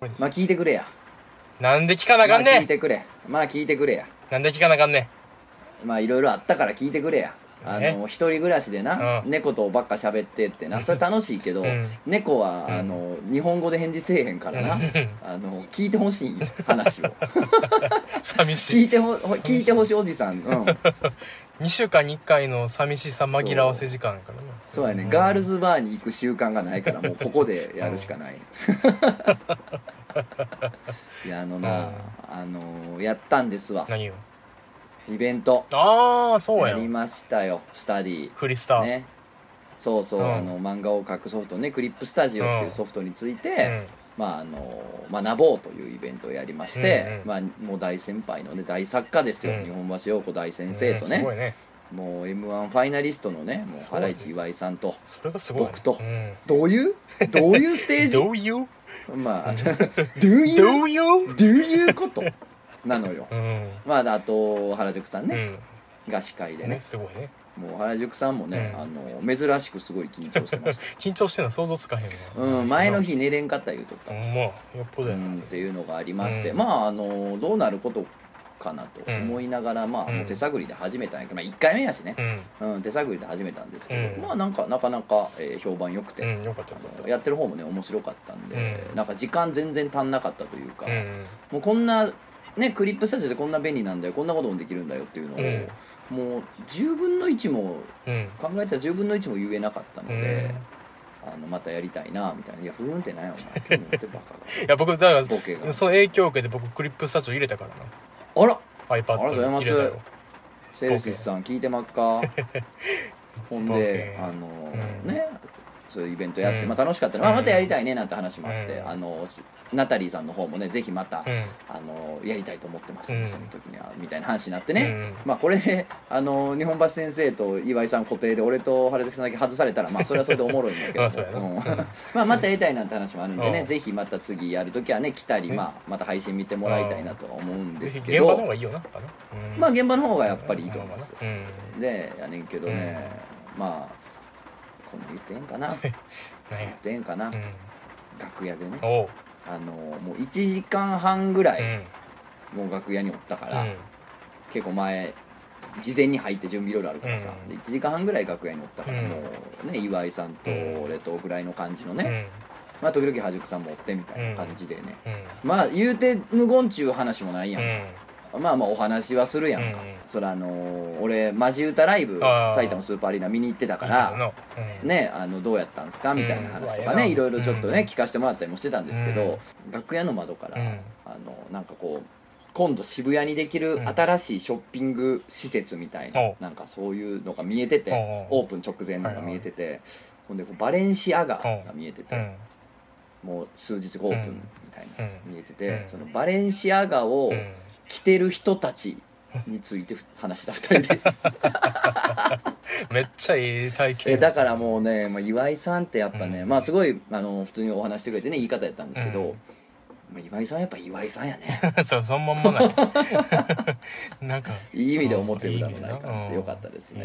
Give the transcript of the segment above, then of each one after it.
まあ聞いてくれや。なんで聞かなあまあ聞いてくれ。まあ聞いてくれや。なんで聞かなあかんねまあいろいろあったから聞いてくれや。あえの一人暮らしでな、うん。猫とばっか喋ってってな。それ楽しいけど、うん。猫は、うん。あの日本語で返事せえへんからな、あの聞いてほしい。話を。寂しい。聞いてほほ聞いてほしいおじさん、うん、2週間に1回の寂しさ紛らわせ時間やからな。そうやね、ガールズバーに行く習慣がないからもうここでやるしかない、いやあのな、あのやったんですわ。何よイベント。ああそうやん。やりましたよ。スタディ。クリスタね。そうそう、うん。あの漫画を描くソフトね。クリップスタジオっていうソフトについて、うんまああの学ぼうというイベントをやりまして、うんまあ、もう大先輩のね大作家ですよ、うん。日本橋陽子大先生とねうん。ねもう m 1ファイナリストのねもうすごい原市岩井さんとそれがすごい僕と。うん。どういう？どういうステージ？どういう？まあどういう？do you こと？なのよ。うん。まああと原宿さんね、うん。が司会でね。ねすごいねもう原宿さんもね、うん。あの珍しくすごい緊張してました。緊張してんの想像つかへんわ。うん前の日寝れんかった言うとった。まよっぽどやっていうのがありまして、うん。まああのどうなることかなと思いながら、まあうん。もう手探りで始めたんやけど、まあ、1回目やしね、うん。うん、手探りで始めたんですけど、うん。まあなんかなかなか、えー評判良くて、うんよかったよかっあのやってる方もね面白かったんで、うん。なんか時間全然足んなかったというか、たうん。もうこんなねクリップスタジオでこんな便利なんだよこんなこともできるんだよっていうのを、もう10分の1もうん。考えたら10分の1も言えなかったのうん。で、あのまたやりたいなみたいな「いやふーんってなんやお前ってバカが」いや僕だからその影響を受けて僕クリップスタジオ入れたからあら！な iPad ありがとうございます。セルシスさん聞いてまっか。ほんであのうん。ねそういうイベントやって、うん。まあ、楽しかったね、まあ、またやりたいねなんて話もあって、うん。あのナタリーさんの方もねぜひまた、うん。あのやりたいと思ってます。んで、うん。その時にはみたいな話になってね、うんまあこれであの日本橋先生と岩井さん固定で俺と原崎さんだけ外されたらまあそれはそれでおもろいんだけど まあ まあまたやりたいなんて話もあるんでね、うん。ぜひまた次やる時はね来たり、ねまあ、また配信見てもらいたいなとは思うんですけ現場のど方がいいよなまあ現場の方がやっぱりいいと思います、うん。でやねんけどね、まあこんなん言ってええんかな。言っねてええんかな、うん。楽屋でねあのもう1時間半ぐらい、うん。もう楽屋におったから、うん。結構前事前に入って準備いろいろあるからさ、うん。で1時間半ぐらい楽屋におったから、うん。もうね岩井さんとうん。俺とぐらいの感じのね、うん。まあ時々原宿さんもおってみたいな感じでね、うん。まあ言うて無言ちゅう話もないやんまあまあお話はするやんか、うんそれあのー俺マジ歌ライブ埼玉スーパーアリーナ見に行ってたからなうん。ねあのどうやったんすか？みたいな話とかう。ん。ねいろいろちょっとねうん聞かせてもらったりもしてたんですけど、うん。楽屋の窓から、うん。あのなんかこう今度渋谷にできるうん。新しいショッピング施設みたいな、なんかそういうのが見えてて、オープン直前のが見えてて、ほんでこうバレンシアガが見えてて、うん。もう数日後オープンみたいな、うん。見えてて、うん。そのバレンシアガをうん着てる人たちについて話した2人で。めっちゃいい体験えだからもうね、まあ、岩井さんってやっぱね、うん。まあすごいあの普通にお話してくれてね言い方やったんですけど、うん。まあ、岩井さんはやっぱ岩井さんやね。そうそのまんまない。なんか。いい意味で思ってるだろうないうん感じでよかったですいい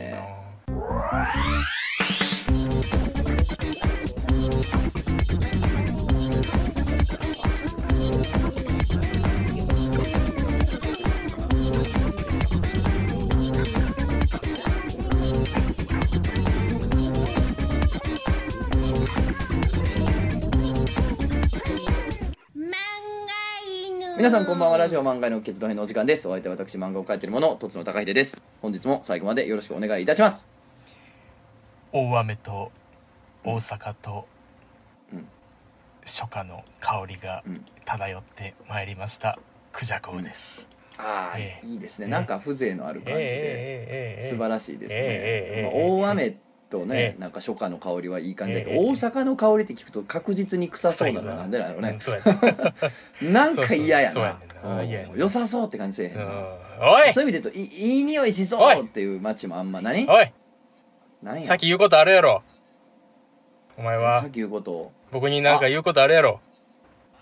皆さんこんばんは。ラジオ漫画の決動編のお時間です。お相手は私漫画を描いている者とつの高秀です。本日も最後までよろしくお願いいたします。大雨と大阪とうん。初夏の香りがうん。漂ってまいりました。クジャコウです、ああ、ええ。いいですね。ええなんか風情のある感じでええ。ええ。ええ。素晴らしいですね、ええ。まあ、ええ。大雨とね、ええ。なんか初夏の香りはいい感じだけど、ええ大阪の香りって聞くと確実に臭そうなの臭いな。んでだろうね。うん、そうやね なんか嫌やな。そうそうそうやねんな。うん。嫌やねん良さそうって感じせえへんうん。な、おい！そういう意味で言うといいいい匂いしそおい！うっていう街もあんま何？おい！何や？さっき言うことあるやろ。お前さはっき言うこと。僕になんか言うことあるやろ。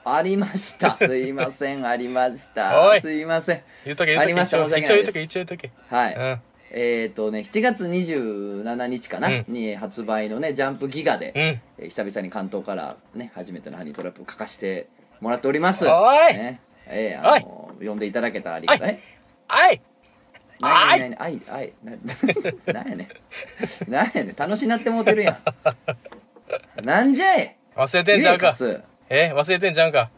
ありました。すいませんありました。おい！すいません。言うとけ言うとけ。ありました一応申し訳ないです。一応言うとけ一応言うとけ。はい、うんえっ、ー、とね7月27日かな、うん。に発売のねジャンプギガで、うん。えー久々に関東からね初めてのハニートラップを書かせてもらっております。おい。ね。えー、あの呼んでいただけたらありがたい。あい。なになにあい。あいななんやね。んなんやね。ん楽しなってもうてるやん。なんじゃい？忘れてんちゃうか。言ええ忘れてんちゃうか。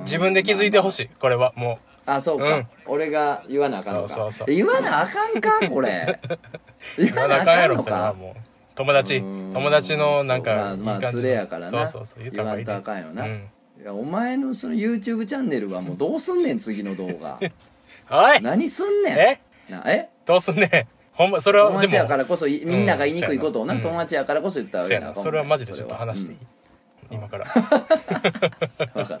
自分で気づいてほしい。これはもあそうか、うん。俺が言わなあかんのか。そうそうそう。え言わなあかんか？これ。言わなあかんやろのか？友達うん。友達のなんかそうまあまあいい感じの。連れやからな。そうそうそう言わんとあかんよな。うん。いやお前のその YouTube チャンネルはもうどうすんねん次の動画。おい！何すんねん？え？なえ？どうすんねん？ほんまそれは友達やからこそいみんなが言いにくいことをな、うん友達やからこそ言ったらそうやな。それはマジでちょっと話していいい、今から。分かった。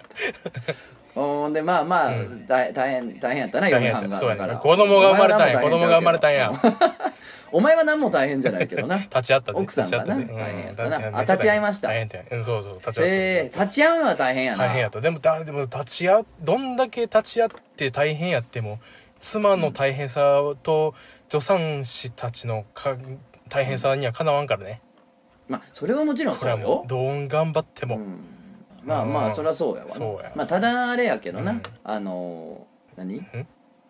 ほんでまあまあ、大大変大変やったな大変やった。そうやねだから。子供が生まれたんや子供が生まれたんや。お前は何も大変 じゃないけどな。立ち会ったで奥さんがな。大変やったな。でうん。あ立ち会いました。大変やった。うんそうそう立ち会った。えー、立ち会うのは大変やな。大変やった。でもだでも立ち会うどんだけ立ち会って大変やっても妻の大変さと助産師たちのか大変さにはかなわんからねまあそれはもちろんこそうよ。れはもうどう頑張っても、うん。まあまあうん。そりゃそうやわな。そうや。まあただあれやけどな、うん。あのー何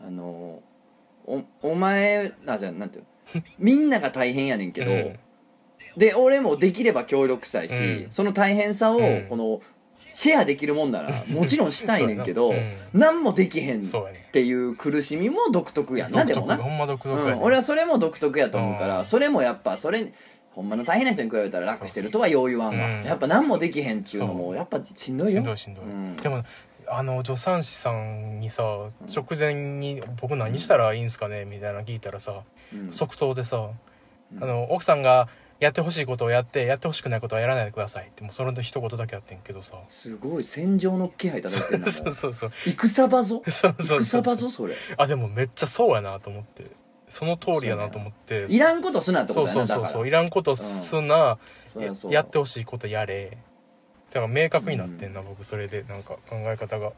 あのーおお前あじゃあなんていうの？みんなが大変やねんけど、うん。で俺もできれば協力したいし、うん。その大変さをうん。このシェアできるもんならもちろんしたいねんけど、そうやな何もできへんっそうやね。ていう苦しみも独特やん。なでもな、独特ほんま独特やね、うん、俺はそれも独特やと思うから、うん。それもやっぱそれほんまの大変な人に比べたら楽してるとはよう言わんわ、うん。やっぱ何もできへんっちゅうのもやっぱしんどいよ。しんどいしんどい、うん。でもあの助産師さんにさ直前に「僕何したらいいんすかね?」みたいなの聞いたらさうん。即答でさ、うん。あの奥さんがやってほしいことをやってやってほしくないことはやらないでくださいってもうそれの一言だけあってんけどさ。すごい戦場の気配漂ってんなそうそうそう戦場ぞそうそうそ戦う場ぞそれあでもめっちゃそうやなと思ってその通りやなと思って。いらんことすなってことやなそうそうそういらんことすな、そりゃそう。やってほしいことやれ。だから明確になってんな、僕それで。なんか考え方が。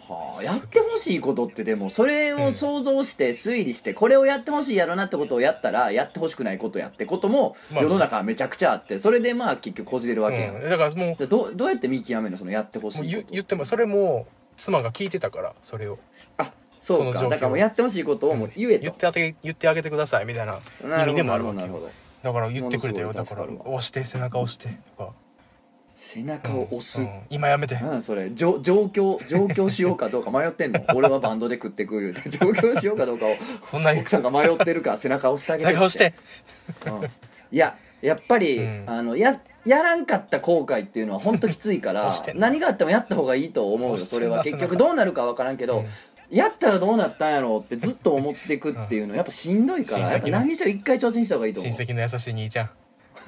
はあ、やってほしいことってでもそれを想像して推理してこれをやってほしいやろなってことをやったらやってほしくないことやってこともまあ世の中はめちゃくちゃあってそれでまあ結局こじれるわけやん、うん、だからもうでどどうやって見極めるの？そのやってほしいこと。言言ってもそれも妻が聞いてたからそれを。あそうか。だからもうやってほしいことをもう言えと、言ってあげ言ってあげてくださいみたいな意味でもあるわけよ。だから言ってくれたよだから。押して背中押してとか、背中を押す、うん。今やめて。なんだそれ上上京上京しようかどうか迷ってんの？俺はバンドで食ってく言うて上京しようかどうかを。そんなに。奥さんが迷ってるから背中押してあげて。背中押して。うん。いややっぱり、うん。あのややらんかった後悔っていうのは本当きついから何があってもやった方がいいと思うよそれは。結局どうなるか分からんけど、うんやったらどうなったんやろうってずっと思っていくっていうのはやっぱしんどいから、親戚の。やっぱ何にせよ一回挑戦した方がいいと思う。親戚の優しい兄ちゃん。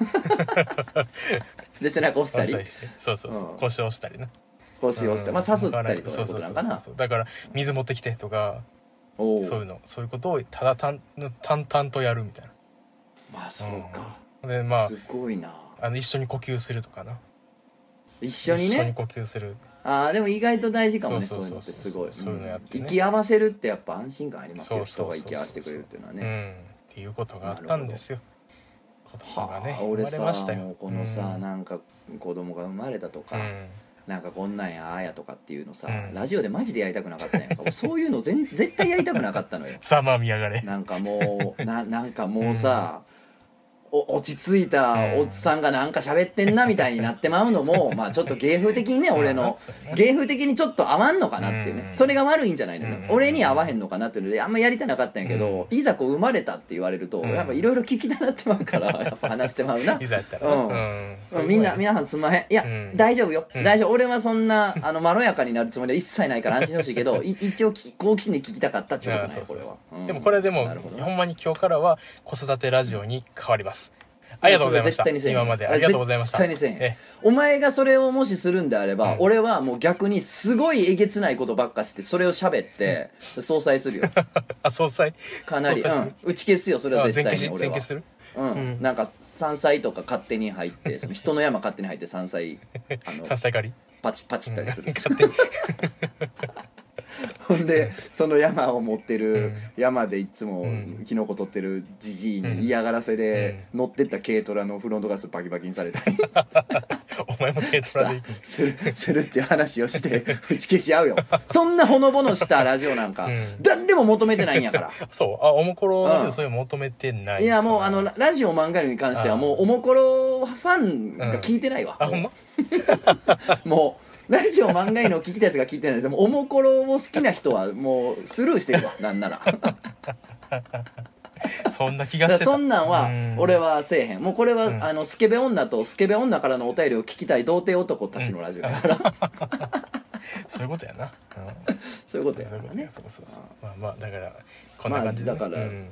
で背中押したり。そうそうそう、うん。腰押したりな。腰をして、うん。まあさすったりとかいうそうそうそうそうだから水持ってきてとかおおそういうのそういうことをただ淡淡々とやるみたいまあそうか、なでまあすごいな。あの一緒に呼吸するとかな。一緒にね。一緒に呼吸するああでも意外と大事かもねそそうういうのってすごい。そういうのやってね。息合わせるってやっぱ安心感ありますよ人が息合わせてくれるっていうのはうね、ん。っていうことがあったんですよ。子供がねはあ、俺生まれましたよ。さもうこのさ、うん。なんか子供が生まれたとか、うん。なんかこんなんやああやとかっていうのさ、うん。ラジオでマジでやりたくなかったんやんか。そういうの全絶対やりたくなかったのよ。さあまあ見やがれ。なんかもうななんかもうさ、お落ち着いたおっさんがなんか喋ってんなみたいになってまうのも、まあちょっと芸風的にね俺の芸風的にちょっと合わんのかなっていうね、うん。それが悪いんじゃないのよ、うん。俺に合わへんのかなっていうのであんまやりたなかったんやけど、いざこう生まれたって言われると、うん。やっぱいろいろ聞きたなってまうから やっぱ話してまうな。いざやったら。なうん。みんな皆さんすんまへん。いや、うん。大丈夫よ、うん。大丈夫。俺はそんなあのまろやかになるつもりは一切ないから安心してほしいけどい 一応き好奇心で聞きたかったってことあねそうそうそう。これは、うん。でもこれでもほんまに今日からは子育てラジオに変わりますありがとうございました。今までありがとうございました。お前がそれをもしするんであれば、うん。俺はもう逆にすごいえげつないことばっかしてそれを喋って相殺するよ。あ総裁？かなり、うん、打ち消すよそれはあ絶対に俺は。全消しする？うん。うん。なんか山菜とか勝手に入ってその人の山勝手に入って山菜あの 三歳狩り？パチパチったりする、勝手に ほんでその山を持ってる、うん。山でいつもうん。キノコ取ってるじじいうん。に嫌がらせで乗ってった軽トラのフロントガスバキバキにされたり。お前も軽トラで するするっていう話をして打ち消し合うよ。そんなほのぼのしたラジオなんか、うん。誰も求めてないんやから。そう。あおもころだけそういうの求めてないいやもうあのララジオ漫画に関してはもうおもころファンが聞いてないわ、あほんま？もうラジオ漫画の聞きたいやつが聞いてない。でもおもころを好きな人はもうスルーしてるわ。なんなら。そんな気がしてた。そんなんはうん。俺はせえへん。もうこれは、うん。あのスケベ女とスケベ女からのお便りを聞きたい童貞男たちのラジオだから、そういうことやな、うん。そういうことやそういうことからねやそうそうそう。まあまあだからこんな感じで、ね。まあだからうん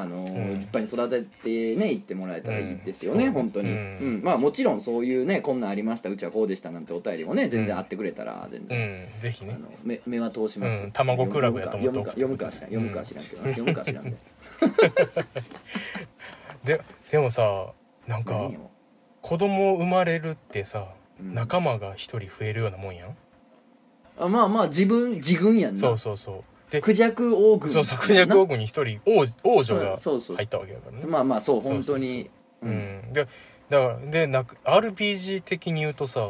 あのーうん。立派に育ててねいってもらえたらいいですよね、うん。本当に、ううん。んまあもちろんそういうねこんなんありましたうちはこうでしたなんてお便りもね全然あってくれたら全う然、ん。ぜひね。あの目目は通します、うん。卵クラブやと思って読むか読むか知らんけど、読むか知らんけどで でもさなんか子供生まれるってさ、うん。仲間が一人増えるようなもんやん、あまあまあ自分自軍やんな。そうそうそうでクジャク王軍そうそうクジャク王軍に一人王王女が入ったわけだからね。まあまあそうそうそうそう。本当に。ううん。んでだからでなんか RPG 的に言うとさ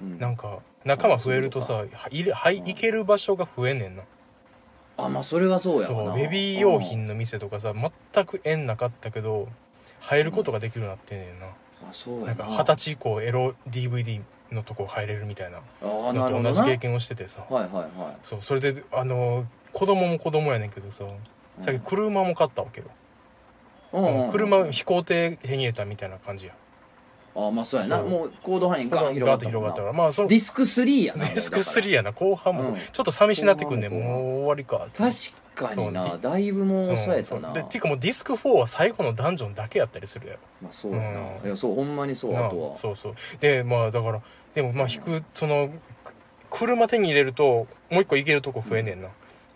うん。なんか仲間増えるとさはいれはい行ける場所が増えんねんな。あまあそれはそうやそうベビー用品の店とかさ全く縁なかったけど入ることができるようになってんねんな。あそうやな。なんか二十歳以降エロ DVD のとこ入れるみたいなあなるほど同じ経験をしててさ。はいはいはそうそれであの子供も子供やねんけどささっき車も買ったわけよ、いうんうん。車飛行艇手に入れたみたいな感じや。あまあそうやな。そう。もう行動範囲ガガーンーッと広広がったもんな。がったから。まあそのディスク3やなディスク3ややな。後半も。うん。ちょっと寂しなってくんねん。後半も。う終わりか。確かにな。そうだいぶもうそうやったな。うん。でっていうかもうディスク4は最後のダンジョンだけやったりするやろ。まあそうやな。うん。いやそうほんまにそうなあとは。そうそう。でまあだからでもまあ引くそのく車手に入れるともう一個行けるとこ増えんねんな、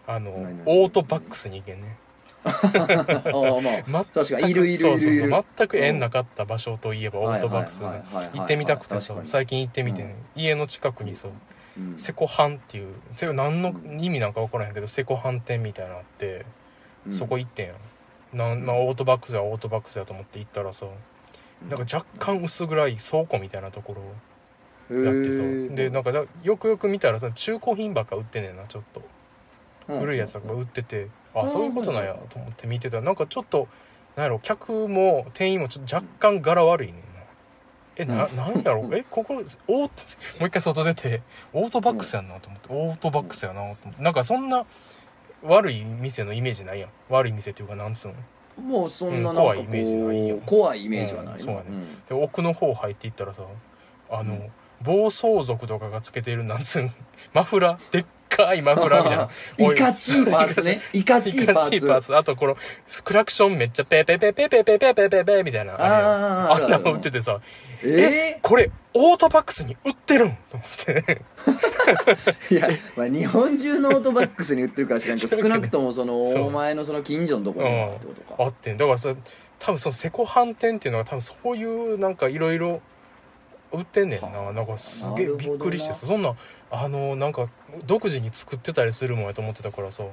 あのオートバックスに行けんね。ああまあ 確かに。いるいるいるいる。そうそうそう。全く縁なかった場所といえばオートバックス行ってみたくてさ最近行ってみて、ね。家の近くにさう。ん。セコハンっていう何の意味なんか分からへんけどセコハン店みたいなのあって、うん。そこ行ってんや。なん、まあ、オートバックスやオートバックスやと思って行ったらさなんか若干薄暗い倉庫みたいなところやってさでなんかだよくよく見たらさ中古品ばっか売ってんねんなちょっと。うん古いやつとか売っててうんあそういうことなんやと思って見てた。らなんかちょっとなんやろ客も店員もちょっと若干柄悪いねんな。えな,、うん。なんやろ？えここオートもう一回外出てオートバックスやんなと思って。オートバックスやなと思って。なんかそんな悪い店のイメージないやん。悪い店っていうかなんつうの？もうそんなうんなんかこ怖いイメージないよ。う怖いイメージはないうんそうやね。ん。で奥の方入っていったらさあの、うん。暴走族とかがつけてるなんつうんマフラー？でっかいマフラーみたいな。いかちいパーツね。い。かちいパいかちいパーーツ。ツあとこのクラクションめっちゃペーペーペーペーペーペーペーペーペーペーみたいなああーあんなの売っててさえこれオートバックスに売ってるんと思ってーいや、まあ、日本中のオートバックスに売ってるから知らんけど少なくともそのお前のその近所のとこにはってことかあってんだからさ多分そのセコハン店っていうのは多分そういうなんかいろいろ売ってんねんはあななんかすげえびっくりしてさそんなあのなんか独自に作ってたりするもんやと思ってたからさ。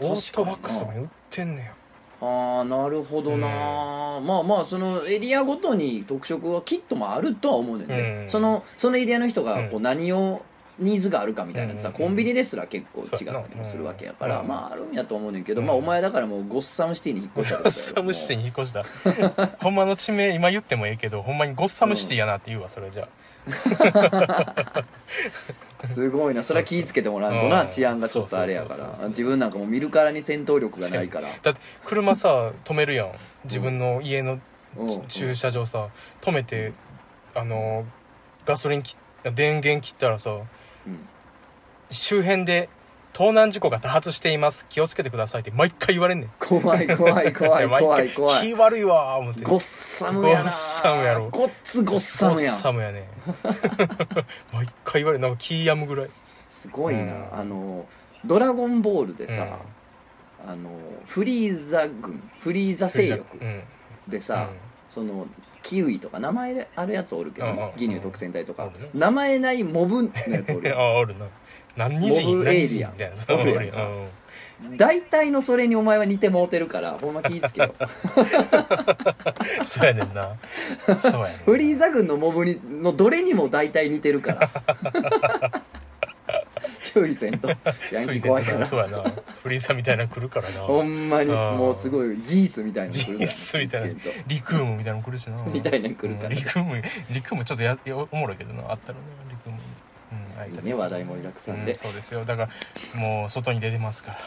オートバックスとかに売ってんねや。ああなるほどな、まあまあそのエリアごとに特色はきっともあるとは思うねんね、うん。そのそのエリアの人がこうう何をニーズがあるかみたいな。さ、うん。コンビニですら結構違ったりもするわけやから、うん。まああるんやと思うねんけど、うん。まあお前だからもうゴッサムシティに引っ越したゴッサムシティに引っ越した。ほんまの地名今言ってもええけどほんまにゴッサムシティやなって言うわそれじゃすごいな。それは気ぃつけてもらわんとな、うん。治安がちょっとあれやから。自分なんかもう見るからに戦闘力がないから。だって車さ止めるやん自分の家のうん。駐車場さ止めてあのガソリンき電源切ったらさうん。周辺で盗難事故が多発しています。気をつけてくださいって毎回言われんねん。怖い怖い怖い 毎怖回い怖い。気悪いわー思って。ゴッサムやな。ゴッサムやろ。ごっつゴッサムやん。ゴッサムやね 毎回言われるなんか気やむぐらい。すごいな、うんあの「ドラゴンボール」でさ、あのフリーザ軍フリーザ勢力うん。でさ、そのキウイとか名前あるやつおるけどうんうんね、ギニュー特戦隊とか、名前ないモブのやつおうん、る。よ あおるな。何人モブエイリアン。たいな。そうおるやん。か大体のそれにお前は似てもうてるからほんま気ぃつけよ。そうやねんな。そうやねんフリーザ軍のモブにのどれにも大体似てるから注意せんと。ヤンキー怖いから。そうやな。フリーザみたいなの来るからな。ほんまにもうすごいジースみたいなジースみたいな。リクームみたいなの来るしな。みたいなの来るから。うんリクームリクームちょっとややおもろいけどな。あったらね。リクームうんあいいい。ね話題盛りだくさんで。うんそうですよ。だからもう外に出てますから。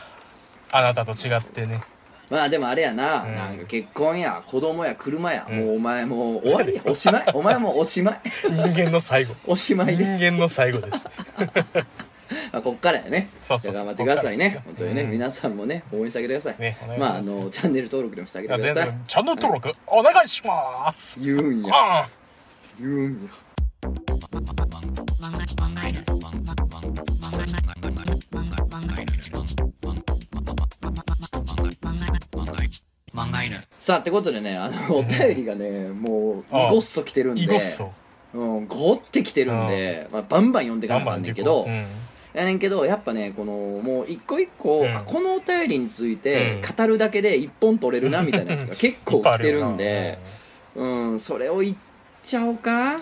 あなたと違ってね。まあでもあれやな、うん。なんか結婚や子供や車や、もうお前もう 終わりやおしまい。お前もうおしまい。人間の最後。おしまい人です。間の最後ですまあ、こっからやね。そうそうそう。頑張ってくださいね。こっからですよ。本当にね、うん。皆さんもね応援してあげてください、ねお願いしまああのチャンネル登録でもしてあげてください。然。チャンネル登録お願いします。言うんや。あ言うんや。さあってことでねあのお便りがねもうああ。イゴッソ来てるんで。イゴッソうん、ゴって来てるんで、まあ、バンバン読んでいかなあかんねんけど、うんやねんけどやっぱねこのもう一個一個、うん。あこのお便りについてうん。語るだけで一本取れるなみたいなやつが結構来てるんでうんそれを言っちゃおうか？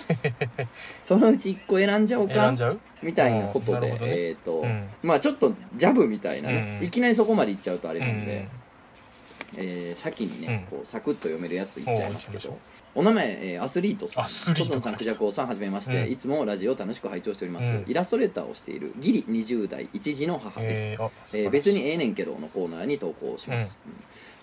そのうち一個選んじゃおう選んじゃう？みたいなことで、うん。なるほどね。えっ、と、うん。まあちょっとジャブみたいなね、うんいきなりそこまでいっちゃうとあれうなんで、んえー先にね、うん。こうサクッと読めるやついっちゃいますけど。お名前、えーアスリートさん細野さんクジャコウさんはじめまして、うん。いつもラジオを楽しく拝聴しております、うん。イラストレーターをしているギリ20代一児の母です、えー別にええねんけどのコーナーに投稿します、うん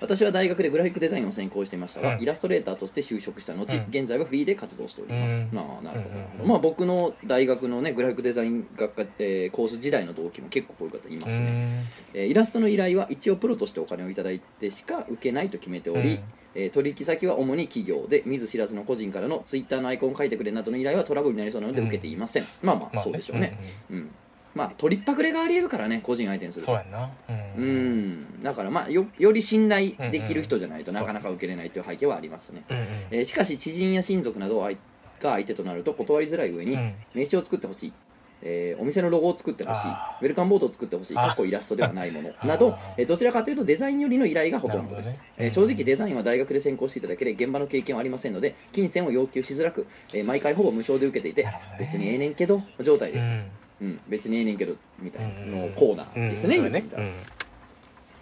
私は大学でグラフィックデザインを専攻していましたが、うんイラストレーターとして就職した後、うん。現在はフリーで活動しております、うん。まあなるほど。うんまあ僕の大学のねグラフィックデザイン学科、えーコース時代の同期も結構こういう方いますね、えーイラストの依頼は一応プロとしてお金をいただいてしか受けないと決めており、うん。えー取引先は主に企業で見ず知らずの個人からのツイッターのアイコンを書いてくれなどの依頼はトラブルになりそうなのでうん受けていません、まあまあまあそうでしょうね、うんうん。うんまあ取りっぱくれがありえるからね個人相手にすると。そうやんな。ううん。んだからまあよより信頼できる人じゃないとうんなかなか受けれないという背景はありますね、うんえーしかし知人や親族などが相手となると断りづらい上に、うん。名刺を作ってほしい、えーお店のロゴを作ってほしい。ウェルカムボードを作ってほしい。あー。過去イラストではないもの。あー。など、えーどちらかというとデザインよりの依頼がほとんどです、なるほどね。えー正直デザインは大学で専攻していただけで現場の経験はありませんので金銭を要求しづらく、えー毎回ほぼ無償で受けていてなるほどね。別にええねんけど状態です、うんうん別にええねんけどみたいなうんのコーナーですね,、うんそうやね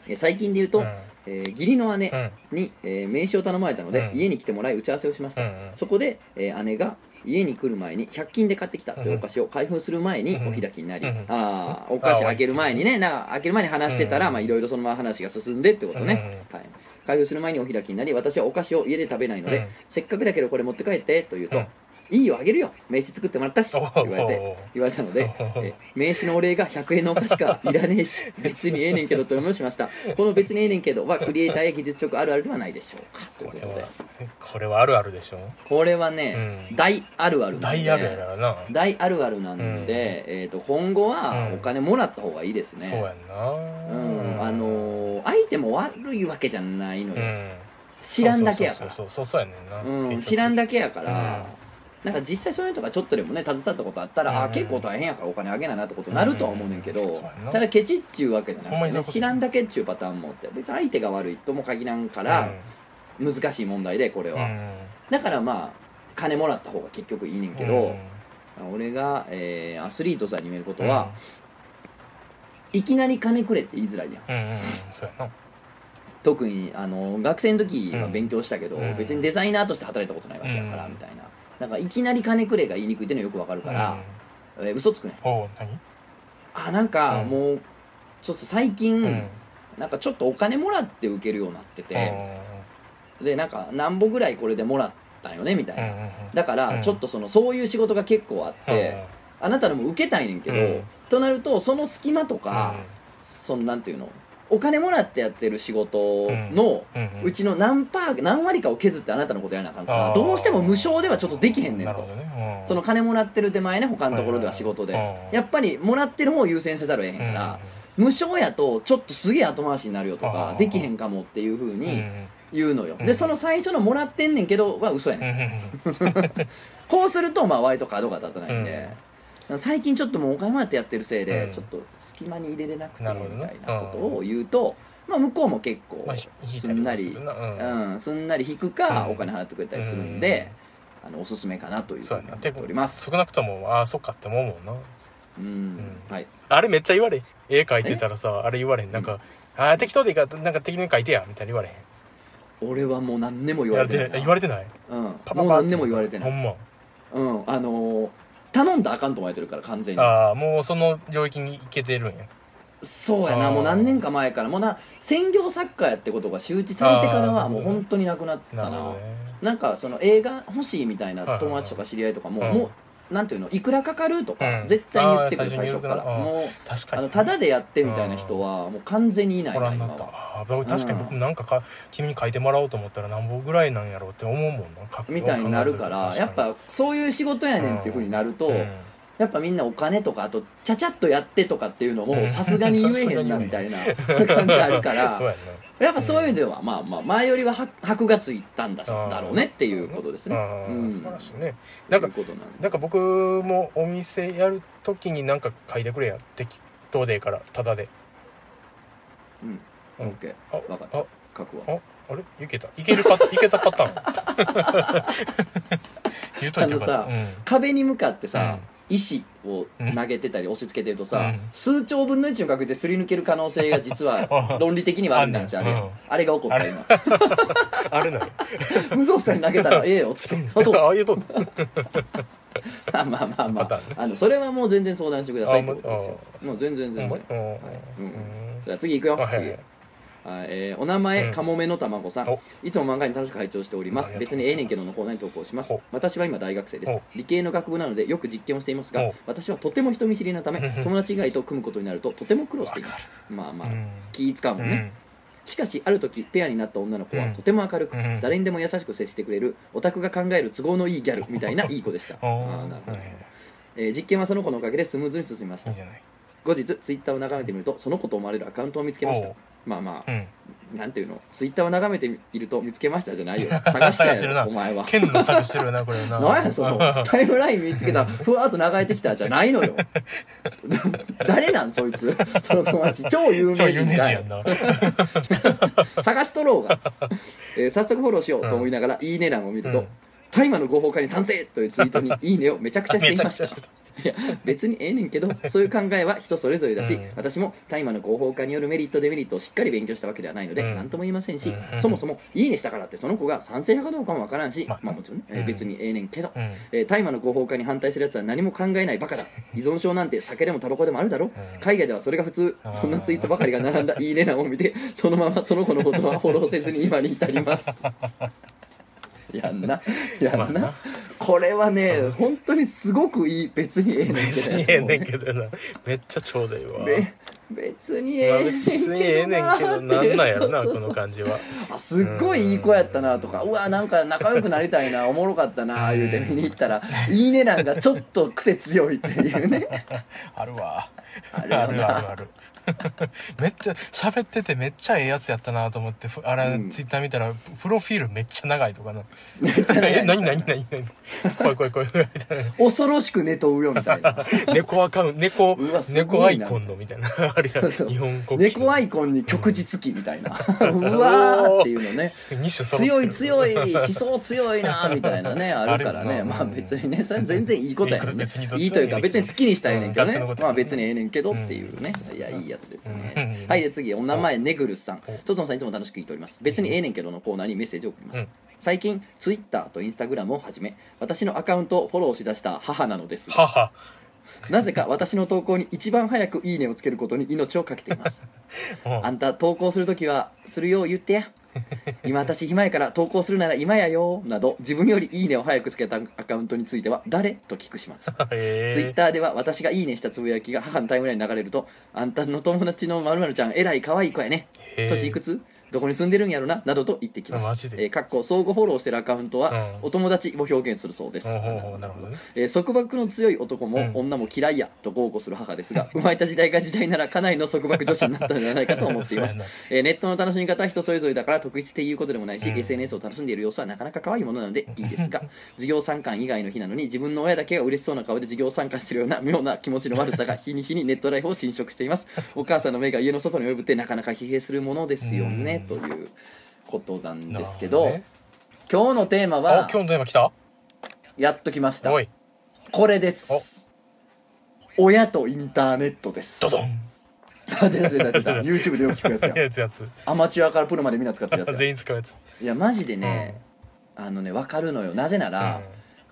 えー最近で言うと、うんえー義理の姉うんに、えー名刺を頼まれたので、うん家に来てもらい打ち合わせをしました、うんうんそこで、えー姉が家に来る前に100均で買ってきたというお菓子を開封する前にお開きになり、うんああお菓子開ける前にねなんか開ける前に話してたらうんまあいろいろそのまま話が進んでってことね、はい、開封する前にお開きになり私はお菓子を家で食べないので、うん。せっかくだけどこれ持って帰ってと言うと、うんいいよあげるよ。名刺作ってもらったしと言われて言われたので、名刺のお礼が100円のお菓子かいらねえし別にええねんけどと思いしました。この別にええねんけどはクリエイターや技術職あるあるではないでしょうか。ということで。これはあるあるでしょこれはね、うん。大あるある大あるやからな。大あるあるなんで、うん。えー、と今後はうんお金もらった方がいいですね、そうやんな。うん。あのー相手も悪いわけじゃないのよ、うん。知らんだけやから。そうそうそうそう。やねんな。うん、知らんだけやから、うんなんか実際そういうのとかちょっとでもね携わったことあったら、あうん。結構大変やからお金あげななってことになるとは思うねんけど、うんただケチっちゅうわけじゃなくて、ね、知らんだけっちゅうパターンもって別に相手が悪いとも限らんから、難しい問題でこれは、うん。だからまあ金もらった方が結局いいねんけど、うん。俺が、えーアスリートさんに言えることは、いきなり金くれって言いづらいやん。うんうんうんそうやな。特にあの学生の時は勉強したけど、うん。別にデザイナーとして働いたことないわけやから、うんみたいななんかいきなり金くれが言いにくいっていうのはよくわかるから、えー嘘つくねうん。おう何？あなんかうん。もうちょっと最近、うん。なんかちょっとお金もらって受けるようになってて、う。でなんか何ぼぐらいこれでもらったんよねみたいな、んうんうん。だからうん。ちょっとそのそういう仕事が結構あって、あなたのも受けたいねんけど、うん。となるとその隙間とうん。か、そのなんていうのお金もらってやってる仕事の、うちの何パー何割かを削ってあなたのことやらなあかんからどうしても無償ではちょっとできへんねんと。その金もらってる手前ね他のところでは仕事で。うんやっぱりもらってる方を優先せざるを得へんから無償やとちょっとすげえ後回しになるよとあかー。できへんかもっていうふううんに言うのよ。うんでその最初のもらってんねんけどは嘘やうねん こうするとまあ割と角が立たないんで最近ちょっともうお金もらってやってるせいで、うん。ちょっと隙間に入れれなくてみなるほどね。たいなことを言うと、まあ、向こうも結構まあひ引いすたりんなり、もするなうん。うん、すんなり引くか、うん。お金払ってくれたりするんで、あのおすすめかなというふそううに思やなでっております。少なくともああそっかって思うもんな。うんはい、あれめっちゃ言われん。絵描いてたらさあれ言われへん。なんか、ああ適当でいいからなんか適当に描いてやみたいに言われへん。俺はもう何でも言われてないな言われてない？うん、もう何でも言われてない、ほんま。うん、あのー頼んだらあかんと思われてるから完全に。ああもうその領域に行けてるんや。そうやなもう何年か前から。もうな専業作家やってことが周知されてからはもう本当になくなったな。なんかその映画欲しいみたいない友達とか知り合いとかも、うん。もうなんていうの？いくらかかるとか、うん。絶対に言ってくる最初から。もう確かに。あのただでやってみたいな人はもう完全にいないな今は。確かに僕もなんかか君に書いてもらおうと思ったら何本ぐらいなんやろうって思うもんな。みたいになるからやっぱそういう仕事やねんっていうふうになると、うん。やっぱみんなお金とかあとちゃちゃっとやってとかっていうのうん。もさすがに言えへんなみたいな感じあるから。そうややっぱそういう意味ではまあまあ前よりはは箔がついたんだだろうねっていうことですね。うん。あ素晴らしいね。なんかなんか僕もお店やるときになんか書いてくれや適当でからタダで。うん。うん。OK あ分かった。あ書くわ。ああれ？いけた？いけるパ いけたパターン？言うといてよかった。壁に向かってさ、うん石を投げてたり押し付けてるとさ、うん。数兆分の1の確率ですり抜ける可能性が実は あ論理的にはあるんだじゃあれ、うん。あれが起こった今。あれなの？無造作に投げたらええよっつって。あとああいうとまあまあまあまあ。パターンね。あのそれはもう全然相談してくださいってことですよ。あもう全然全然、うん。うん。うん。じゃあ次行くよ、あはいはい次はいえーお名前、うん。かもめのたまごさん。お。いつも漫画に楽しく拝聴しております。別にええねんけどのコーナーに投稿します。お私は今大学生です。お理系の学部なのでよく実験をしていますがお私はとても人見知りなため友達以外と組むことになるととても苦労しています。まあまあ、うん。気使うもんね、しかしある時ペアになった女の子はうん。とても明るく、うん誰にでも優しく接してくれるオタクが考える都合のいいギャルみたいないい子でした。あなるほど、はいえー実験はその子のおかげでスムーズに進みました。後日ツイッターを眺めてみるとその子と思われるアカウントを見つけましたまあまあうん。なんていうの？ツイッターを眺めていると見つけましたじゃないよ。探してお前は。剣の策してるよなこれな。何やそのタイムライン見つけたらふわっと流れてきたじゃないのよ。誰なんそいつ？その友達。超有名人かい人やんな。探しとろうが、えー早速フォローしようと思いながら、いいね欄を見るとうん「大麻の合法化に賛成!」というツイートに「いいね」をめちゃくちゃしていましたいや別にええねんけど そういう考えは人それぞれだし、うん。私も大麻の合法化によるメリットデメリットをしっかり勉強したわけではないのでうん。何とも言いませんし、うん。そもそも「いいね」したからってその子が賛成派かどうかもわからんし、まあ。まあもちろんね、えーうん。別にええねんけど、うん。えー大麻の合法化に反対するやつは何も考えないバカだ。依存症なんて酒でもタバコでもあるだろ、うん。海外ではそれが普通。あー。そんなツイートばかりが並んだ。いいね欄を見て。そのままその子のことはフォローせずに今に至ります やんな。やんな、まあな。これはね本当にすごくいい別にええねんけど。別にええねんけどな。めっちゃちょうどいいわ。べ別にえまあえねん別にええねんけどなんなんやろなこの感じは。あすっごいいい子やったなとか。うわなんか仲良くなりたいなおもろかったな言うて見に行ったら「いいね」なんかちょっと癖強いっていうね。あるわ。あるあるあるある めっちゃ喋っててめっちゃええやつやったなと思ってふあれ、うん。ツイッター見たらプロフィールめっちゃ長いとかな。え何何何何怖い怖い怖い。みたいな恐ろしく寝とうよみたいな。猫アカウント猫猫アイコンのみたいな。あれや日本国旗。猫アイコンに旭日記みたいな。うわーっていうのね。2種揃って強るい強い思想強いなみたいなねあるからね。まあ別にねそれ全然いいことやねいいというか別に好きにしたいねんけどね。まあ別にええねんけどっていうね。いやいいやつですね。うん。はいで次お名前ネグルスさん。お。とつのさんいつも楽しく聞いております。別にええねんけどのコーナーにメッセージを送ります。うん。最近ツイッターとインスタグラムを始め私のアカウントをフォローしだした母なのです。が母。なぜか私の投稿に一番早くいいねをつけることに命をかけています。うん。あんた投稿するときはするよう言ってや 今私暇やから投稿するなら今やよなど自分よりいいねを早くつけたアカウントについては誰と聞く始末。へツイッターでは私がいいねしたつぶやきが母のタイムラインに流れるとあんたの友達のまるちゃんえ。らい可愛い子やねへー年いくつどこに住んでるんやろななどと言ってきまマジで？えーかっこ相互フォローしてるアカウントは、うん。お友達を表現するそうです、ほうほうほうなるほどね。えー束縛の強い男も、うん。女も嫌いやと豪語する母ですが生まれた時代が時代ならかなりの束縛女子になったのではないかと思っています。そうやなえーネットの楽しみ方は人それぞれだから特筆っていうことでもないし、うん SNS を楽しんでいる様子はなかなか可愛いものなのでいいですが 授業参観以外の日なのに自分の親だけが嬉しそうな顔で授業参観してるような妙な気持ちの悪さが日に日にネットライフを侵食しています。お母さんの目が家の外に及ぶってなかなか疲弊するものですよね、ということなんですけどなる今日のテーマは今日のテーマ来た？やっときました。これです。親とインターネットです。ドドン。YouTube でよく聞くやつや。やつやつアマチュアからプロまでみんな使ってるやつや全員使うやついやマジでね、あのね分かるのよなぜなら、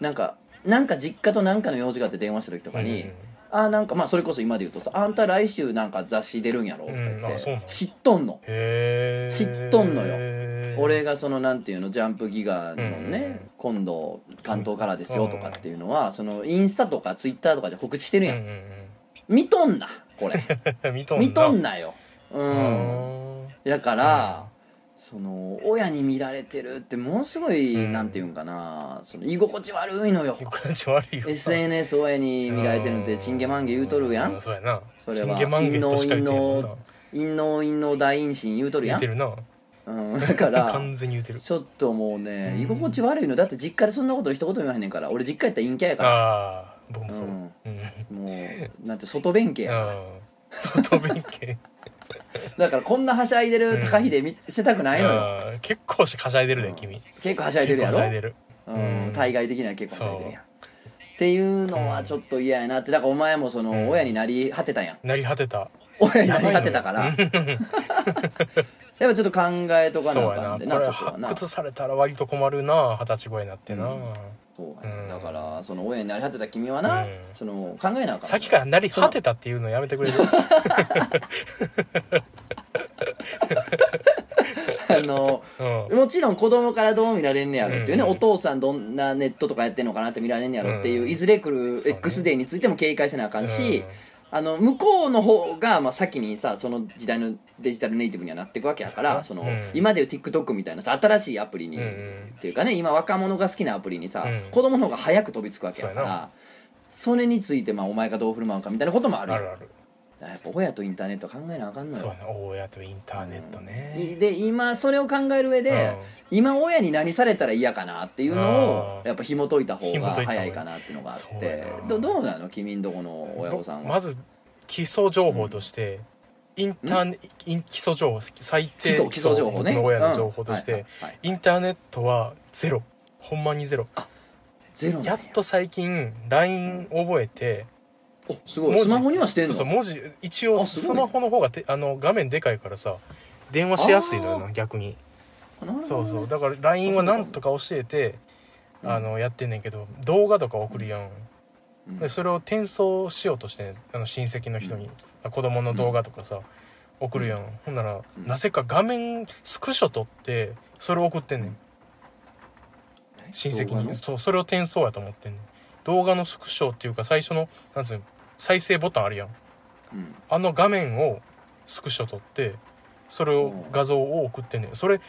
なんかなんか実家となんかの用事があって電話した時とかに、うんあなんかまあそれこそ今で言うとさ「あんた来週なんか雑誌出るんやろ?」とか言って、うん知っとんの。知っとんのよ。よ俺がそのなんていうのジャンプギガのね、うん。今度関東からですよとかっていうのは、そのインスタとかツイッターとかで告知してるやん、うん見とんなこれ。うんうん見とんなよ。ううんんだから、その親に見られてるってものすごい、うん。なんていうんかなその居心地悪いのよ。居心地悪いよ SNS 親に見られてるのってチンゲマンゲ言うとるやうんそうやな。それは。チンゲマンゲとしか言ってへんもんな。陰謀陰謀大陰唇言うとるやん。言ってるな。うん、だから 完全に言ってる。ちょっともうねうん。居心地悪いの。だって実家でそんなこと一言も言わへんねんから俺実家やったら陰キャやから。ああ僕もそう。ううん。んもうなんて外弁慶やうん。外弁慶だからこんなはしゃいでる高秀見せたくないのよ。あー結構しはしゃいでるうん。ね君。結構はしゃいでるやろ？はしゃいでる。うん。うん。対外的には結構はしゃいでるやん。っていうのはちょっと嫌やなって。だからお前もそうん。の親になり果てたやん。なり果てた。親になり果てたから。やっぱちょっと考えとかなあかんでやなそこはな。発掘されたら割と困るな二十歳超えになってな、うんそうや。ねうん。だからその親になり果てた君はな、うん。その考えなあかん。さっきからなり果てたっていうのやめてくれる。あのうん。もちろん子供からどう見られんねやろっていうね、うん。お父さんどんなネットとかやってんのかなって見られんねやろっていう、うん。いずれ来るそうね。X デーについても警戒せなあかんし、うんあの向こうの方が、まあ、先にさその時代のデジタルネイティブにはなっていくわけやからその、うん。今でいう TikTok みたいなさ新しいアプリに、っていうかね今若者が好きなアプリにさ、うん。子供の方が早く飛びつくわけやからそれについてまあお前がどう振る舞うかみたいなこともあるあるあるやっぱ親とインターネット考えなあかんのよ。そうやな親とインターネットね、で今それを考える上で、今親に何されたら嫌かなっていうのをうん。やっぱ紐解いた方がいた方が早いかなっていうのがあっそうてやな。どどうなの？君んとこの親御さんは。まず基礎情報として、インターネイン基礎情報最低基礎基礎情報ね。僕の親の情報として、うんはいはいはい。インターネットはゼロ。ほんまにゼロ。ゼロなんや。っと最近 LINE 覚えておすごい。スマホにはしてんの？そうそう文字。一応あすごい。スマホの方がてあの画面でかいからさ電話しやすいのよな逆に。あなるほどそうそう。だから LINE はなんとか教えてうん。あのやってんねんけど動画とか送るやん。うん。でそれを転送しようとしてあの親戚の人に、子供の動画とかさ、送るやん、ほんなら、うん。なぜか画面スクショ撮ってそれ送ってんねん、親戚動画の？にそうそれを転送やと思ってんねん。動画のスクショっていうか最初のなんつうの再生ボタンあるやん。うん。あの画面をスクショ撮ってそれをうん。画像を送ってんね。んそれ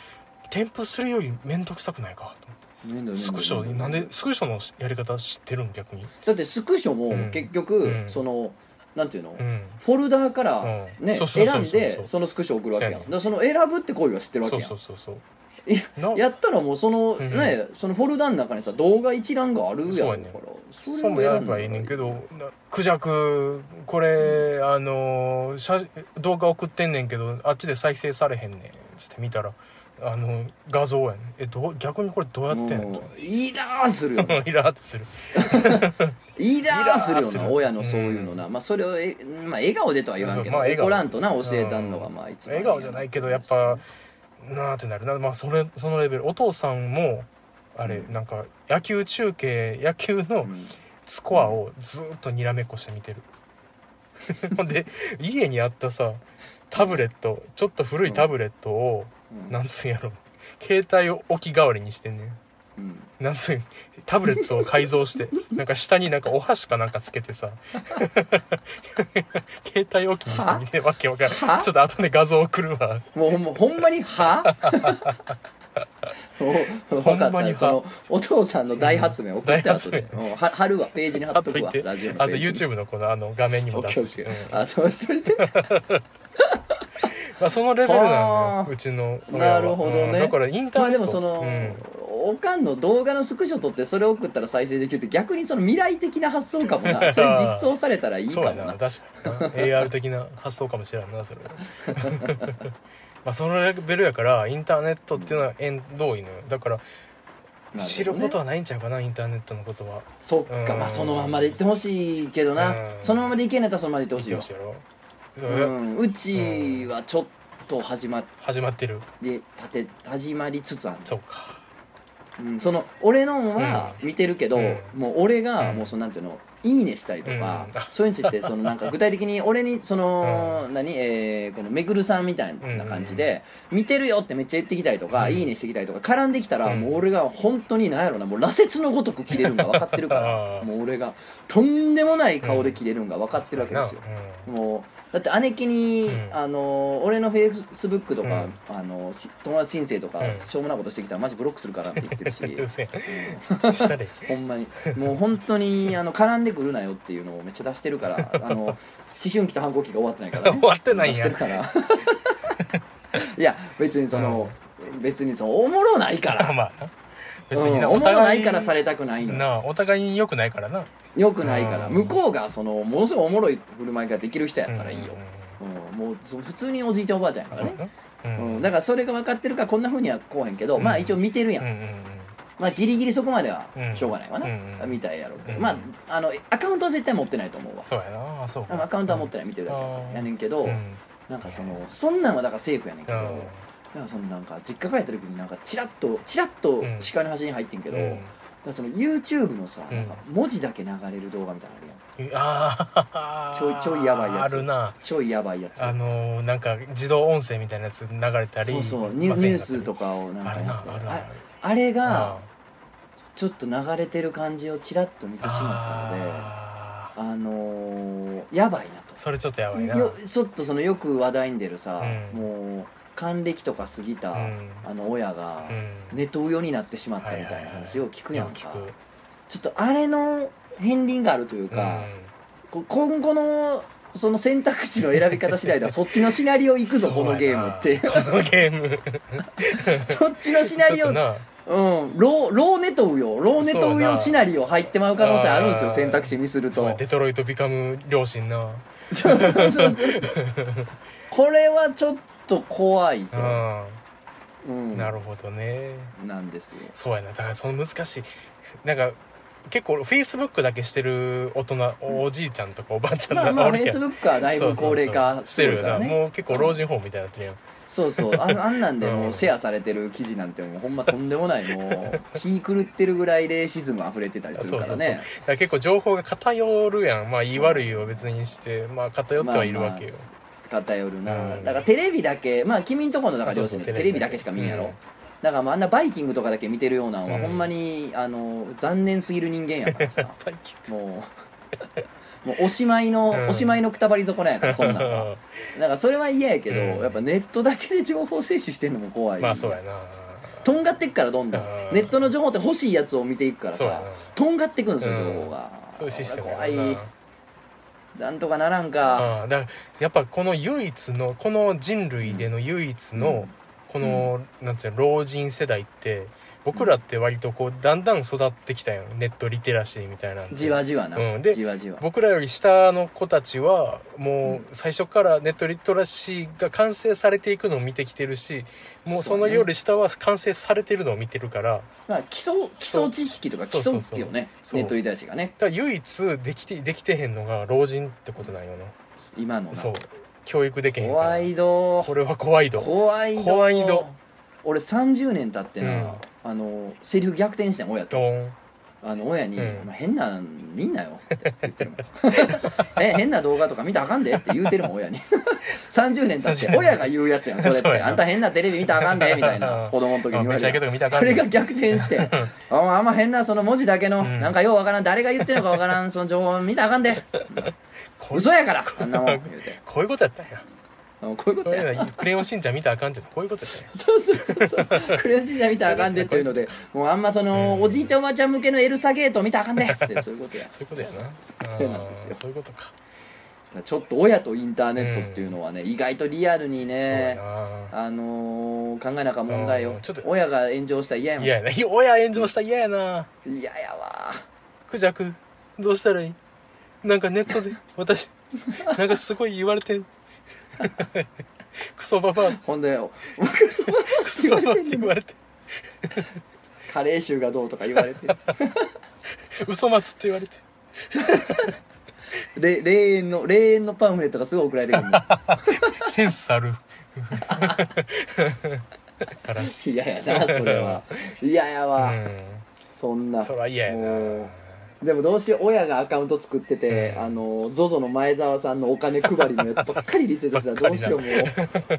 添付するより面倒くさくないか？と思ってスクショなんでスクショのやり方知ってるん？逆に。だってスクショうん。も結局、うん。そのなんていうの、うん。フォルダーからうん。ね、そうそうそうそう選んでそのスクショ送るわけやん。その選ぶって行為は知ってるわけそうやん。そうそうそういなやったらもうその、うん。ねそのフォルダの中にさ動画一覧があるやんそうやねん。からそそうもやればいいねんけどなクジャクこれ、あの写動画送ってんねんけどあっちで再生されへんねんつって見たらあの画像やねん。えどう逆にこれどうやってんの？イラーするよ。イラーってする。イラーするよな親のそういうのな、まあそれをえ、まあ、笑顔でとは言わんけど、まあ怒らんとな教えたんのがまあ一番笑顔じゃないけどやっぱなあってなる。なまあそれそのレベル。お父さんもあれ、うん。なんか野球中継野球のうん。スコアをずーっとにらめっこして見てる。ほんで家にあったさタブレットちょっと古いタブレットを、うん。なんつうんやろ。携帯を置き代わりにしてんねんなんつうタブレットを改造してなんか下になんかお箸かなんかつけてさ 携帯置きにしてみてわけわからん。は？ちょっと後で画像送るわ。もうほんまには？お分かほんまには？った。そのお父さんの大発明送って大発明。後でうんは貼るわ。ページに貼っとくわ。あと YouTube のこのあの画面にも出すし、あそうしといて まあ、そのレベルなはあのようちの親は。なるほどね。うん。だからインターまあネット。でもその、うん。おかんの動画のスクショ撮ってそれを送ったら再生できるって逆にその未来的な発想かもな。それ実装されたらいいかそうもなやな。確かに。な AR 的な発想かもしれんなそれ。は まあそのレベルやからインターネットっていうのは縁遠いのよ。だから知ることははないんちゃうかなインターネットのことは。そっか。うん。まあそのまんまで言ってほしいけどな。うん。そのままでいけんやったらそのままで言ってほしていようん。うちはちょっと始まっ始まってる。て立て始まりつつある。そうか。うん、その俺のは見てるけど、うん。もう俺がうん。もうそのなんていうのいいねしたりとか、うん。そういうのについてそのなんか 具体的に俺にその、何、えーこのめぐるさんみたいな感じで、見てるよってめっちゃ言ってきたりとか、うん。いいねしてきたりとか絡んできたら、うん。もう俺が本当に何やろなもう羅刹のごとく切れるんが分かってるかあらーもう俺がとんでもない顔で切れるんが分かってるわけですよ、うん。もうだって姉貴に、うん。あの俺のフェイスブックとか、うん。あのし友達申請とか、うん。しょうもないことしてきたらマジブロックするからって言ってるし、ほんまに。もう本当に あの絡んでくるなよっていうのをめっちゃ出してるからあの思春期と反抗期が終わってないから、ね、終わってないしてるから。いや別にその、別にそうおもろないから。まあな別にな、うん。おもろないからさされたくないのなあお互いに良くないからな。よくないから。うん。向こうがそのものすごいおもろい振る舞いができる人やったらいいよ、うん。もうそ普通におじいちゃんおばあちゃんやからね。そうん、だからそれが分かってるからこんなふうにはこうへんけど、うん。まあ一応見てるやん、うんうんうん。まあギリギリそこまではうんしょうがないわな、みたいやろうけど、うん。まああのアカウントは絶対持ってないと思うわ。そうやな。あそうか。アカウントは持ってない見てるだけやねんけど、うん。なんかそのそんなんはだからセーフやねんけど、うんなんかそのなんか実家帰った時になんかチラッとチラッとうん。視界の端に入ってんけど、うん。だその YouTube のさ、うん。なんか文字だけ流れる動画みたいなのあるやん。ああちょいちょいやばいやつ。あるな。ちょいやばいやつ。あのーなんか自動音声みたいなやつ流れたりそうそう。ニュニュースとかをなんあるかやって。なあれがあちょっと流れてる感じをチラッと見てしまったのでああのーやばいなと。それちょっとやばいな。よちょっとそのよく話題に出るさ、うん。もう還暦とか過ぎた、うん。あの親がうん。ネトウヨになってしまったみたいな話を聞くやんか、ちょっとあれの片鱗があるというか、こ今後のその選択肢の選び方次第では そっちのシナリオ行くぞこのゲームって。このゲーム。そっちのシナリオうん。ローローネトウヨローネトウヨシナリオ入ってまう可能性あるんですよ選択肢ミスると。デトロイトビカム両親な。これはちょっと怖いぞ、ううん。んなるほどね。なんですよ。そうやな。だからその難しい。なんか結構フェイスブックだけしてる大人おじいちゃんとかおばあちゃんまあまあフェイスブックはだいぶ高齢化ししててるからね。もう結構老人ホームみたいになってるやん。そうそう。ああんなんでもううん。シェアされてる記事なんてもうほんまとんでもない。もう 気狂ってるぐらいレーシズム溢れてたりするからね。だから結構情報が偏るやん。まあ言い悪いを別にしてまあ偏ってはいるわけよ、偏るな、うん。だからテレビだけまあ君んとこのだから両親テレビだけ。しか見んやろ、うん。だからまああんなバイキングとかだけ見てるようなのは、うん。ほんまにあの残念すぎる人間やからさ。もう もうおしまいの、うん。おしまいのくたばり底なんやからそんなんは。だからそれは嫌やけど、うん。やっぱネットだけで情報摂取してんのも怖いまあそうやな。とんがってっからどんどん。うん。ネットの情報って欲しいやつを見ていくからさとんがってくんですようん情報が、そういうシステムや怖いななんとかならんか、うん。だからやっぱこの唯一のこの人類での唯一の、うん。この、なんつうの老人世代って僕らって割とこうだんだん育ってきたやんネットリテラシーみたいなじわじわな、うん。でじわじわ。僕らより下の子たちはもう最初からネットリテラシーが完成されていくのを見てきてるしもうそのより下は完成されてるのを見てるから。まあ、基礎基礎知識とか基そうそうそう。礎よね。ネットリテラシーがね。だから唯一できてできてへんのが老人ってことなんよな。今のな。そう。教育できへん怖いどこれは怖いど。怖いど怖いど。俺30年経ってな、うんあのセリフ逆転してん親と。あの親に「うん。変な見んなよ」って言ってるもん。え変な動画とか見たらあかんでって言うてるもん親に。30年経って30年親が言うやつやんそれって。あんた変なテレビ見たらあかんでみたいな。子供の時に言われる。とか見たらあかんでこれが逆転して「お前あんま変なその文字だけの、うん。なんかようわからん誰が言ってるのかわからんその情報見たらあかんで。嘘やからあんなもん」言うて。こういうことやったんやうんこういうことや。クレヨンしんちゃん見たらあかんってこういうことやったんやそうそうそうそう。クレヨンしんちゃん見たらあかんでっていうのでもうあんまその、うん。おじいちゃんおばあちゃん向けのエルサゲート見たらあかんでってそういうことや。そういうことやな。そうなんですよ。そういうことか。ちょっと親とインターネットっていうのはね、意外とリアルにねな。あのー、考えなあかん問題ようん。ちょっと親が炎上したら嫌やもん。嫌やな。親炎上したら嫌やな。嫌やわ。クジャクどうしたらいい？なんかネットで私なんかすごい言われてん クソババア。ほんで僕そのクソババアって言われて。カレー臭がどうとか言われて。嘘松って言われて。れ霊園の霊園のパンフレットがすごい送られてくるの。センスある。話嫌やなそれは。嫌やわ、うそんな。んそら嫌やな。もうでもどうしよう親がアカウント作ってて、うん。あの ZOZO の前澤さんのお金配りのやつばっかりリツイートした。らどうしようも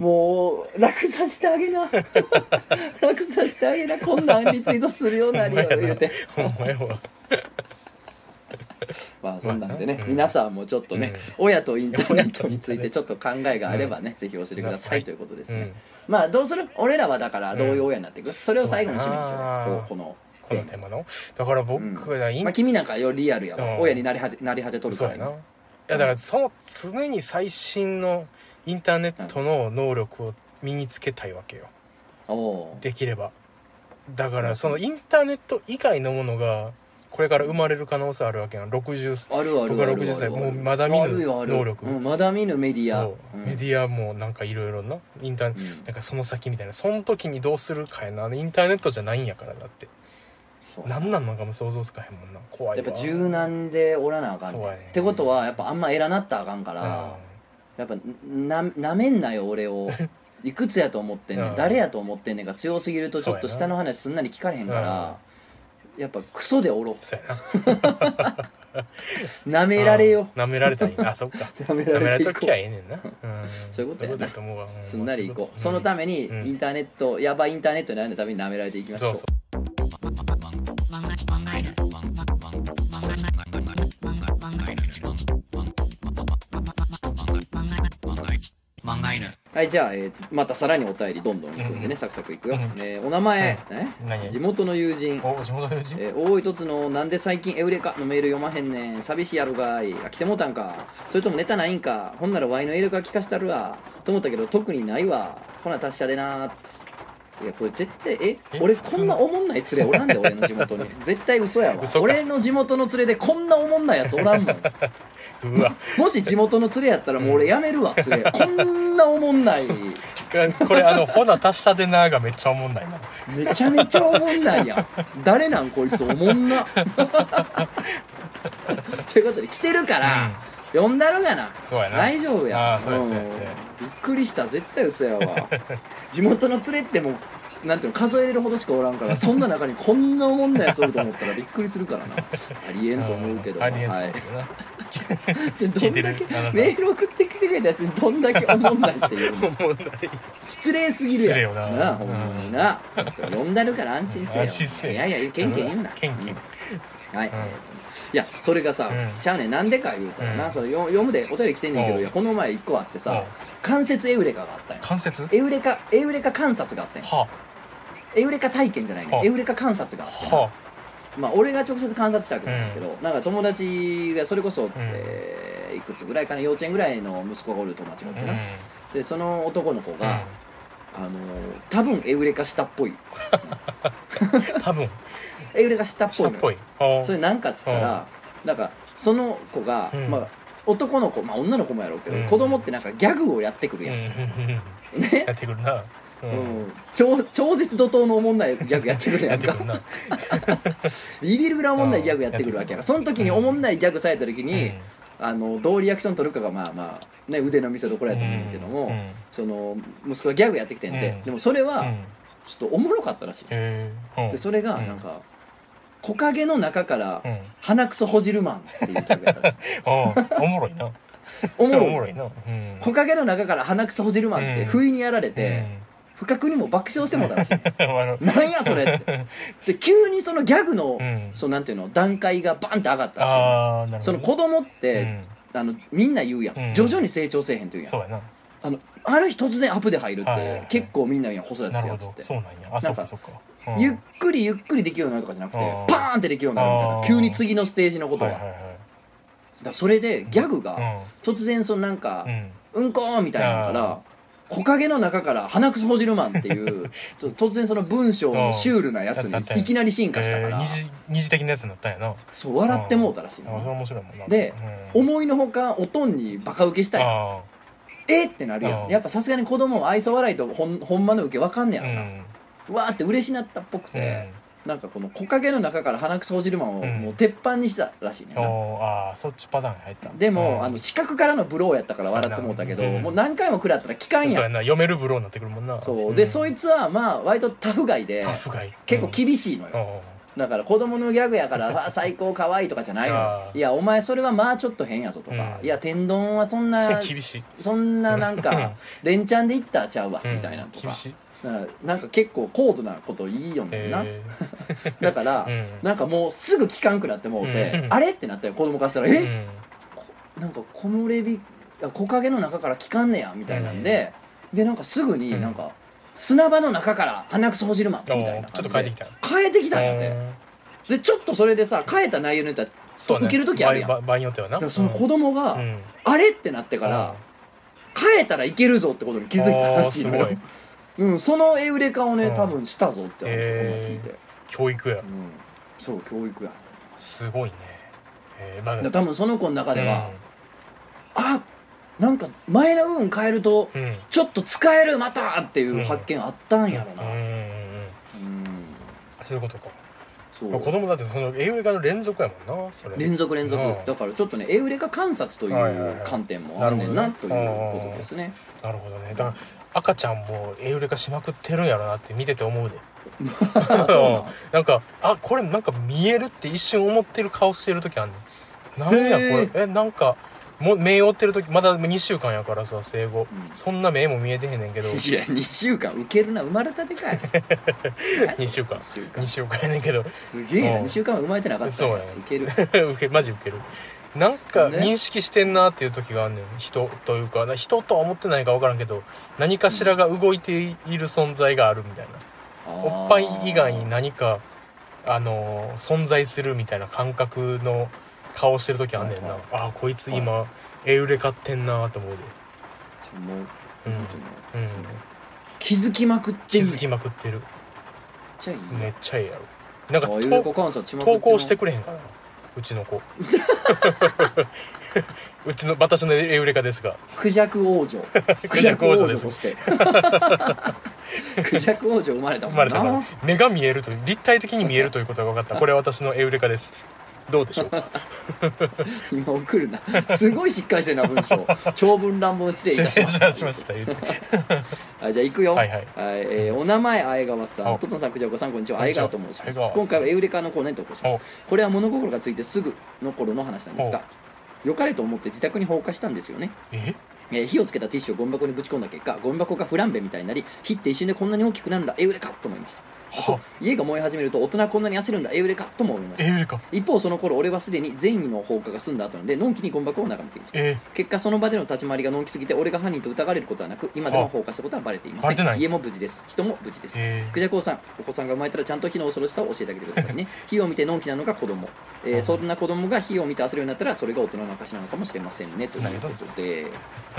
うもう楽させてあげな。楽させてあげな。こんなんリツイートするようになりよ言うて。ほんまやわまあそんなんでね、うん。皆さんもちょっとね、親とインターネットについてちょっと考えがあればね、ぜひ教えてください、はい。ということですね、うん。まあどうする？俺らはだからどういう親になっていく、それを最後に締めにしようこのこのテーマの？だから僕がインまあ、君なんかよりリアルやわ、うん。親になり果てなり果てとるからそうやな。いやだからその常に最新のインターネットの能力を身につけたいわけよ。おおできれば。だからそのインターネット以外のものがこれから生まれる可能性あるわけやん。60あるあるある僕が60歳もうまだ見ぬ能力。うん、まだ見ぬメディア。そう、ん。メディアもなんかいろいろな。インターネット、うん。なんかその先みたいな。その時にどうするかやな。インターネットじゃないんやからだってそう。何なんのかも想像つかへんもんな。怖いわ。やっぱ柔軟でおらなあかんねそうやねってことはやっぱあんま偉なったらあかんから、やっぱななめんなよ俺を。いくつやと思ってんねん、うん。誰やと思ってんねんが強すぎるとちょっとそうやな下の話すんなり聞かれへんから、やっぱクソでおろそうやな。なめられよ。なめられたらいい。なあそっか。なめなめられとられていこきゃええねんな、うん、そういうことやな。だと思うわ。うん。うすんなりいこう。そそのためにうん。インターネット、やばいインターネットになるためになめられていきましょそううそうはいじゃあ、えーとまたさらにお便りどんどんいくんでね、うん。サクサクいくよ、うん。えーお名前、ね何？地元の友人。お地元の友人？えー大井凸のなんで最近エウレカのメール読まへんねん。寂しいやろがい。あ来てもうたんか。それともネタないんか。ほんならワイのエウレカ聞かしたるわ。と思ったけど特にないわ。ほな達者でな。いやこれ絶対え？え？俺こんなおもんない連れおらんで俺の地元に。絶対嘘やわ。嘘か。俺の地元の連れでこんなおもんないやつおらんもんうわ。もし地元の連れやったらもう俺やめるわ連れ。こんなおもんない。これあのほな足したでなーがめっちゃおもんない。なめちゃめちゃおもんないやん。誰なんこいつおもんな。ということで来てるから、呼んだろがな。そうやな。大丈夫や。あーそうやそうやそうや。びっくりした。絶対嘘やわ。地元の連れってもうなんていうの数えれるほどしかおらんから そんな中にこんなおもんないやつおると思ったらびっくりするからな。ありえんと思うけどありえんとはい思うけどな。でどんだけメール送ってきてくれたやつにどんだけおもんないっていう。の おもんない。失礼すぎるやん。失礼よな。なあほんまにな。呼んだるから安心せよ。安心せよ。いやいやケンケン言うな。ケンケン。うん。はい、うんいやそれがさ、うん。ちゃうねん。なんでか言うたらな、うん。それよ読むでお便り来てんねんけどうん。いやこの前一個あってさうん。関節エウレカがあったんよ関節？はエウレカエウレカ観察があったん。よあ。エウレカ体験じゃないねはあ。エウレカ観察があってな。はまあ俺が直接観察したわけじゃないけど、なんか友達がそれこそ、ん。えーいくつぐらいかな幼稚園ぐらいの息子がおる友達がおってな、あでその男の子うん。が、あのー多分エウレカしたっぽい。う ん多分エウレカしたっぽいのよ。下っぽい。はあそれなんかっつったら、なんかその子が、うん。まあ男の子まあ女の子もやろうけど、うん。子供ってなんかギャグをやってくるやん、うん。うんうんうんね？やってくるな。ううん。超超絶怒涛のおもんないギャグやってくるやんか。ビビるぐらいおもんないギャグやってくるわけやか。らその時におもんないギャグされた時に、あのどうリアクション取るかがまあまあね腕の見せ所やと思うんだけども、うん。その息子がギャグやってきてんて、うん。でもそれはうん。ちょっとおもろかったらしい、へえでそれがうん。なんか、木陰の中からうん。鼻くそほじるマンっていうギャグやったらしいああおもろいな。おもろい。おもろいな。うん。木陰の中から鼻くそほじるマンって不意にやられうて、ん。不覚にも爆笑してもうたらしい。あの。なんやそれって。で 急にそのギャグの、うん。そのなんていうの段階がバンって上がったっていう。ああなるほどその子供って、うん。あのみんな言うやん、うん。徐々に成長せえへんって言うやん。そうやな。あのある日突然アップで入るって、はいはいはい。結構みんな言うやん子育て。なするやつってど。そうなんや。あそっかそっか。うんゆっくりゆっくりできるようになるとかじゃなくてうん。パーンってできるようになるみたいな急に次のステージのことが、はいはいはいだそれでギャグがうん。突然そのなんかう、ん。うんこーみたいなのから木陰の中から鼻くそほじるマンっていう と突然その文章のシュールなやつにいきなり進化したから、えー二次二次的なやつになったんやな。そう笑ってもうたらしいでうん。思いのほかおとんにバカ受けしたい。あえってなるやうん。んやっぱさすがに子供は愛想笑いとほんほんまの受けわかんねやろな、わーって嬉しなったっぽくて、なんかこの木陰の中から鼻くそほじるマンをうん。もう鉄板にしたらしいねんうんああそっちパターンに入ったでも、うん。あの視覚からのブローやったから笑ってもうたけど、そうん。もう何回も食らったら聞かんそうやんやな読めるブローになってくるもんな。そう。で、そいつつはまあ割とタフガイでタフガイ。結構厳しいのよ、うん。だから子供のギャグやからわ あ最高可愛いとかじゃないのいやお前それはまあちょっと変やぞとか、うん。いや天丼はそんな 厳しい。そんななんうん。か連チャンでいったらちゃうわ、うん。みたいなとか。厳しいなんか結構高度なこと言いよんねんな、え だから、ーうん。なんかもうすぐ聞かんくなってもうて、うん。あれ？ってなったよ子供からしたら、え？うん。なんか木漏れ日あ木陰の中から聞かんねやみたいなんで、でなんかすぐにうん。なんか、砂場の中から鼻くそほじるマンみたいな感じで。っと変えてきた。変えてきたんやって、うんでちょっとそれでさ変えた内容によってはそうね受ける時あるやん。場合によってはな。だからその子供が、うん。あれ？ってなってから、変えたらいけるぞってことに気づいたらしいのようん、そのエウレカをね、うん。多分したぞって話を聞いて、教育や。うん、そう教育や。すごいね。えーまあ多分その子の中では、うあなんか前の部分変えるとんうん。ちょっと使えるまたっていう発見あったんやろな。うん、そういうことか。そう。子供だってそのエウレカの連続やもんなそれ。連続連続。うん。だからちょっとねエウレカ観察というはい観点もあんねんなということですね。なるほどね。だから赤ちゃんもエウレカしまくってるんやろなって見てて思うで。なん。かあこれなんか見えるって一瞬思ってる顔してる時あんねん。なんやこれ？えなんかもう目追ってる時まだ2週間やからさ生後、うん。そんな目も見えてへんねんけど。いや2週間受けるな生まれたてかい。2週間。2週間。2週間やねんけど。すげえなうん。2週間は生まれてなかったそうや受ける。受けマジ受けるなんかね。認識してんなっていう時があんね。ん人というかな人とは思ってないか分からんけど何かしらが動いている存在があるみたいな。おっぱい以外に何かあのー存在するみたいな感覚の顔してる時あんねんな、はいああこいつ今、エウレ買ってんなと思うで。そうもううん。うん。気づきまくってんねん気づきまくってる。めっちゃいいやろ。なんか投稿してくくれへんかなうちの子。うちの私のエウレカですが。クジャク王女。クジャク王女です。として。クジャク王女生まれたもんな。生まれたから目が見えるという立体的に見えるということが分かった。これは私のエウレカですどうでしょう？か 今送るな。すごいしっかりしてるな文章。長文乱文失礼いたしまし失礼しました。はいじゃあ行くよ。はいはい。えーお名前あえがわさん。お。とつのさんくじゃこさんこんにちはあえがわと申します。今回はエウレカのコーナーに投稿します。お。これは物心がついてすぐの頃の話なんですが良かれと思って自宅に放火したんですよね。え？えー火をつけたティッシュをゴミ箱にぶち込んだ結果ゴミ箱がフランベみたいになり火って一瞬でこんなに大きくなるんだ。エウレカと思いました家が燃え始めると大人はこんなに焦るんだ。エウレカとも思いましたエウレカ。一方その頃俺はすでに善意の放火が済んだ後なのでのんきにゴミ箱を眺めていましたえ。結果その場での立ち回りがのんきすぎて俺が犯人と疑われることはなく今でも放火したことはバレていませバレてない。ん家も無事です。人も無事です。えクジャコウさんお子さんが生まれたらちゃんと火の恐ろしさを教えてあげてくださいね。火を見てのんきなのが子供、えーうん。そんな子供が火を見て焦るようになったらそれが大人の証なのかもしれませんね。ということで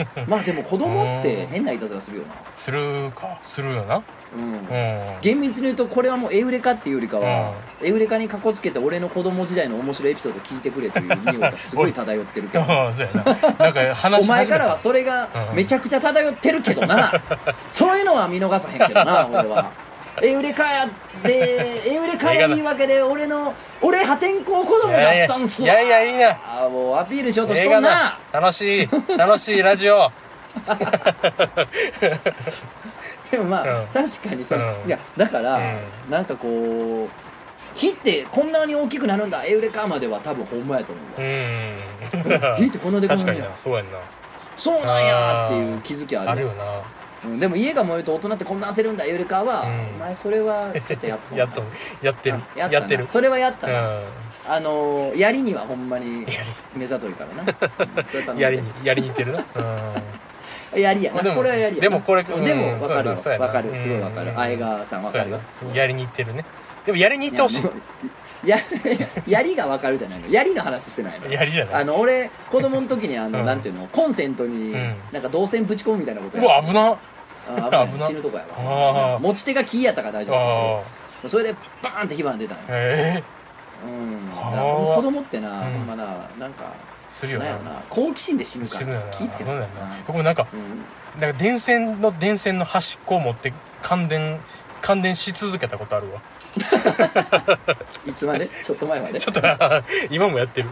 まあでも子供って変ないたずらするよな。するか。するよな。うん。うん。厳密に言うとこれはもうエウレカっていうよりかは、エウレカにかこつけて俺の子供時代の面白いエピソード聞いてくれという匂いがすごい漂ってるけど。な。なんか話お前からはそれがめちゃくちゃ漂ってるけどな。そういうのは見逃さへんけどな俺はエウレカやでエウレカの言い訳で俺の俺破天荒子供だったんすわ。いやいやいやいいな。あもうアピールしようとしとんな。だ楽しい楽しいラジオ。でもまあ、うん。確かにその、うん。いやだから、うなんかこう火ってこんなに大きくなるんだ。エウレカまでは多分ほんまやと思うんうだん。火ってこんなでかい確かにんやなそうやんな。そうなんやっていう気づきある。あるよなうん、でも家が燃えると大人ってこんな焦るんだエウレカは、うん。お前それはちょっとやっと やっとやってる。やってる。それはやったな、うん。あのー、槍にはほんまに目ざといからな。やりにやりに似てるな。うん。槍やな、まあこれは槍やな。でもこれうん。でも分かるよ。そうやな分かる。すごい分かる。うん。相川さん分かるよ。やりに行ってるね。でもやりに行ってほしいやや槍が分かるじゃないの。槍の話してないの。やりじゃない。あの俺子供の時にあの、うん。なんていうのコンセントにうん。なんか導線ぶち込むみたいなことうやわ危なあ危ない。危な死ぬとこやあわー。持ち手が木やったから大丈夫。だあけどそれでバーンって火花出たんよ。へえうん。だはあから子供ってな、うん。ほんまななんかするよな。なんやろな。好奇心で死ぬか。ら死ぬよな。気ぃつけてなそうだよな。僕もなんかうん。なんか電線の電線の端っこを持って感電感電し続けたことあるわ いつまで？ちょっと前まで？ちょっと 今もやってる。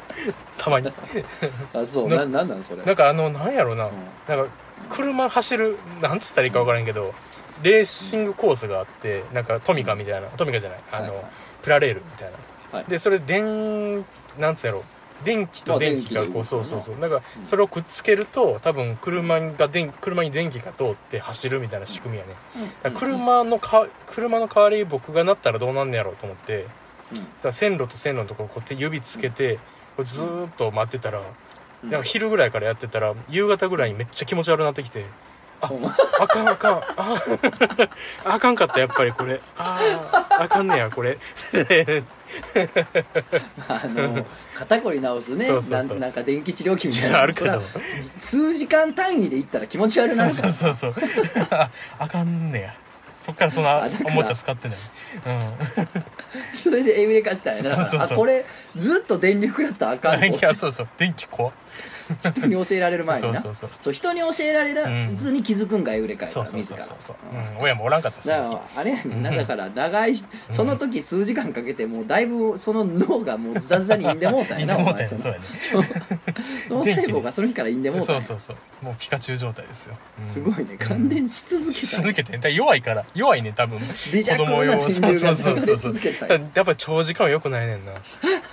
たまに。あそう。なななんなんそれ？なんかあのなんやろうな、うん。なんか車走るなんつったらいいか分からんけどレーシングコースがあってなんかトミカみたいな。トミカじゃない。あの、プラレールみたいな、はい。でそれ電なんつうやろ電気と電気がこうそうそうそう。だからうんそれをくっつけると多分車が電車に電気が通って走るみたいな仕組みやね、だから車のか車の代わりに僕がなったらどうなんねやろうと思ってうん。だから線路と線路のところこう手指つけてこうずーっと待ってたら、うん。なんか昼ぐらいからやってたら夕方ぐらいにめっちゃ気持ち悪くなってきてああかんあかんあ あかんかったやっぱりこれ。あーあかんねやこれあの肩こり直すね。そうそうそう。なんなんか電気治療器みたいな。あるけど。そら数時間単位で行ったら気持ち悪くな。そうるそうそうそう。あ あかんねや。そっからそのあだから。おもちゃ使ってない。それでエビレ化したんやな。そうそうそう。あこれずっと電力だったらあかんうんぞ。いやそうそう。電気怖っ 人に教えられる前にな。そうそうそう。人に教えられずに気づくんがエウレカやかそうそうら自ら。親もおらんかったしだからあれやねんな。だから長いその時数時間かけてもうだいぶその脳がもうズタズタにいんでもうたんやな お前そうやね 脳細胞がその日からいんでもう。たんやそうそうそう。もうピカチュウ状態ですよ、うん。すごいね。感電し続けした続けてだ弱いから。弱いね多分。微弱な電流がそうそうそうそう続けたんややっぱり長時間は良くないねんな。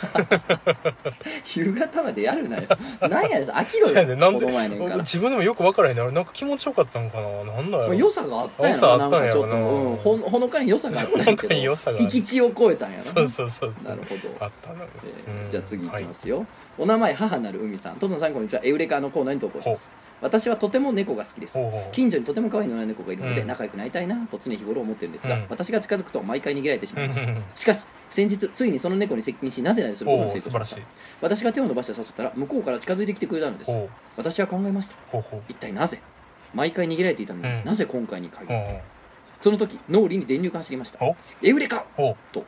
夕方までやるなよ。なんやねん飽きろそうやねよなんで自分でもよく分からへんねあれなんか気持ちよかったんかな。なんだよ、まあ良さがあったんやろな。んかちょっと、なうん、ほんほのかに良さがあったんやけど。引き地を超えたんやろそうそうそうそう。なるほど。あったのよ、えーうん。じゃあ次いきますよ、お名前母なる海さん。とつのさんこんにちは。エウレカのコーナーに投稿します。私はとても猫が好きです。近所にとても可愛い野良猫がいるのでうん。仲良くなりたいなと常日頃思ってるんですが、うん。私が近づくと毎回逃げられてしまいます。しかし先日ついにその猫に接近しなでなですることおに成功しました私が手を伸ばして誘ったら向こうから近づいてきてくれたのです。私は考えました。一体なぜ？毎回逃げられていたのに、うん。なぜ今回に限りほうほうその時脳裏に電流が走りました。お。エウレカ。と。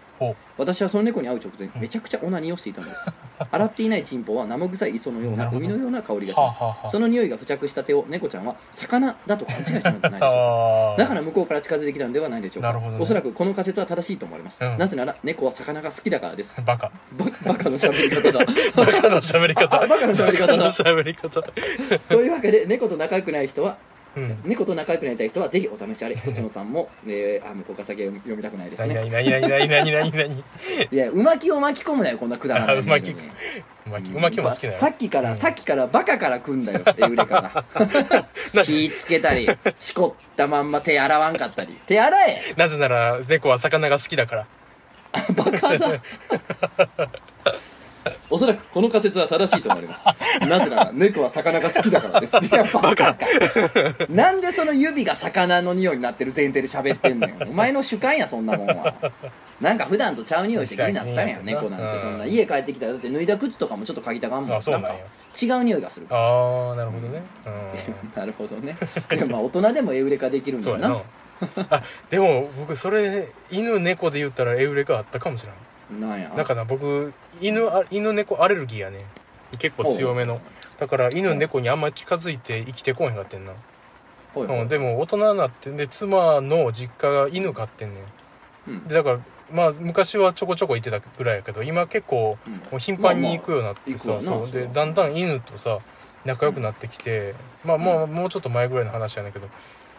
私はその猫に会う直前うん。めちゃくちゃオナニーをしていたのです。洗っていないチンポは生臭い磯のような海のような香りがします。その匂いが付着した手を猫ちゃんは魚だと勘違いしたのではないでしょうかだから向こうから近づいてきたのではないでしょう。かね。おそらくこの仮説は正しいと思われます、うん。なぜなら猫は魚が好きだからです。バカ。バ バカの喋り方だ。バカの喋り方。あバカの喋り方だ。というわけで猫と仲良くない人はうん。猫と仲良くなりたい人はぜひお試しあれ。こちのさんも、えー、あ向こうから先は読みたくないです何ね。何何何何何何何 いやうまきを巻き込むなよこんなくだらない。あうまきうまきうまきも好きだよさっきから、うん。さっきからバカから組んだよエウレカがな気ぃつけたりしこったまんま手洗わんかったり。手洗え。なぜなら猫は魚が好きだから。バカだ おそらくこの仮説は正しいと思われます。なぜなら猫は魚が好きだからです。い やバカ。かなんでその指が魚の匂いになってる前提で喋ってんのよ。お前の主観やそんなもんは。なんか普段とちゃう匂いして気になったんやうん猫なんて。そんなうん家帰ってきたらだって脱いだ靴とかもちょっと嗅ぎたがんもん。あそうなんや。か違う匂いがするから。ああなるほどね。う なるほどね。いやまあ大人でもエウレカできるんだよな。でも僕それ犬猫で言ったらエウレカあったかもしれないなんや。だから僕犬あ犬猫アレルギーやね結構強めの。だから犬猫にあんまり近づいて生きてこへんかってんな、ほいほいうん、でも大人になってで妻の実家が犬飼ってんねん。うん。でだからまあ昔はちょこちょこ行ってたぐらいやけど今結構うん。もう頻繁に行くようになってさ、まあまあそうでだんだん犬とさ仲良くなってきて、まあもうもうちょっと前ぐらいの話やねんけど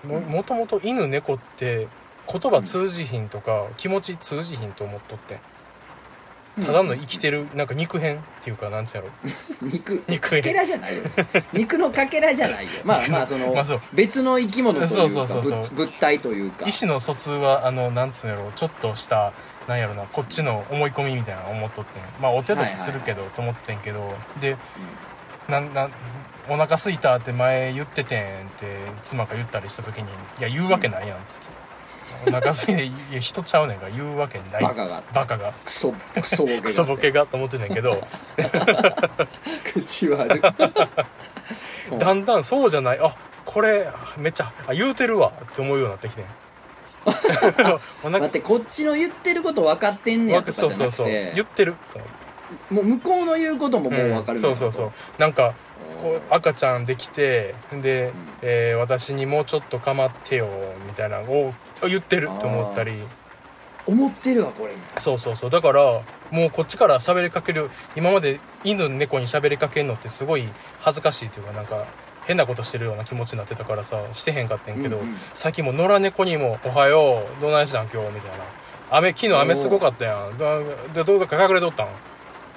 ももともと犬猫って言葉通じひんとか気持ち通じひんと思っとってただの生きてるなんか肉片っていうかなんつうやろ。肉肉かけらじゃないよ。肉のかけらじゃないよ。まあまあその まあそう。別の生き物というかそうそうそうそう。ぶ物体というか。意思の疎通はあのなんつうんやろちょっとしたなんやろなこっちの思い込みみたいなの思っとってん。まあお手時するけど、と思ってんけどでなんなんお腹すいたって前言っててんって妻が言ったりした時に「いや言うわけないやん」っつって「お腹すいていや人ちゃうねんから言うわけない。バカが。バカが。クソクソボケが。クソボケがと思ってんねんけど。口悪い。う んだんだんそうじゃない。あこれめっちゃあ言うてるわ。って思うようになってきてん。お腹。待ってこっちの言ってること分かってんねやとかそうそうそう言ってる。もう向こうの言うことももう分かるんそうそうそう。なんかこう赤ちゃんできてで、ん。えー私にもうちょっと構ってよみたいなのを言ってるって思ったり。思ってるわこれ。そうそうそう。だからもうこっちから喋りかける今まで犬猫に喋りかけるのってすごい恥ずかしいというかなんか変なことしてるような気持ちになってたからさしてへんかったんやけど、うんうん。最近もう野良猫にも「おはようどないしたん今日」みたいな「雨昨日雨すごかったやん。どでどうか隠れとったん?」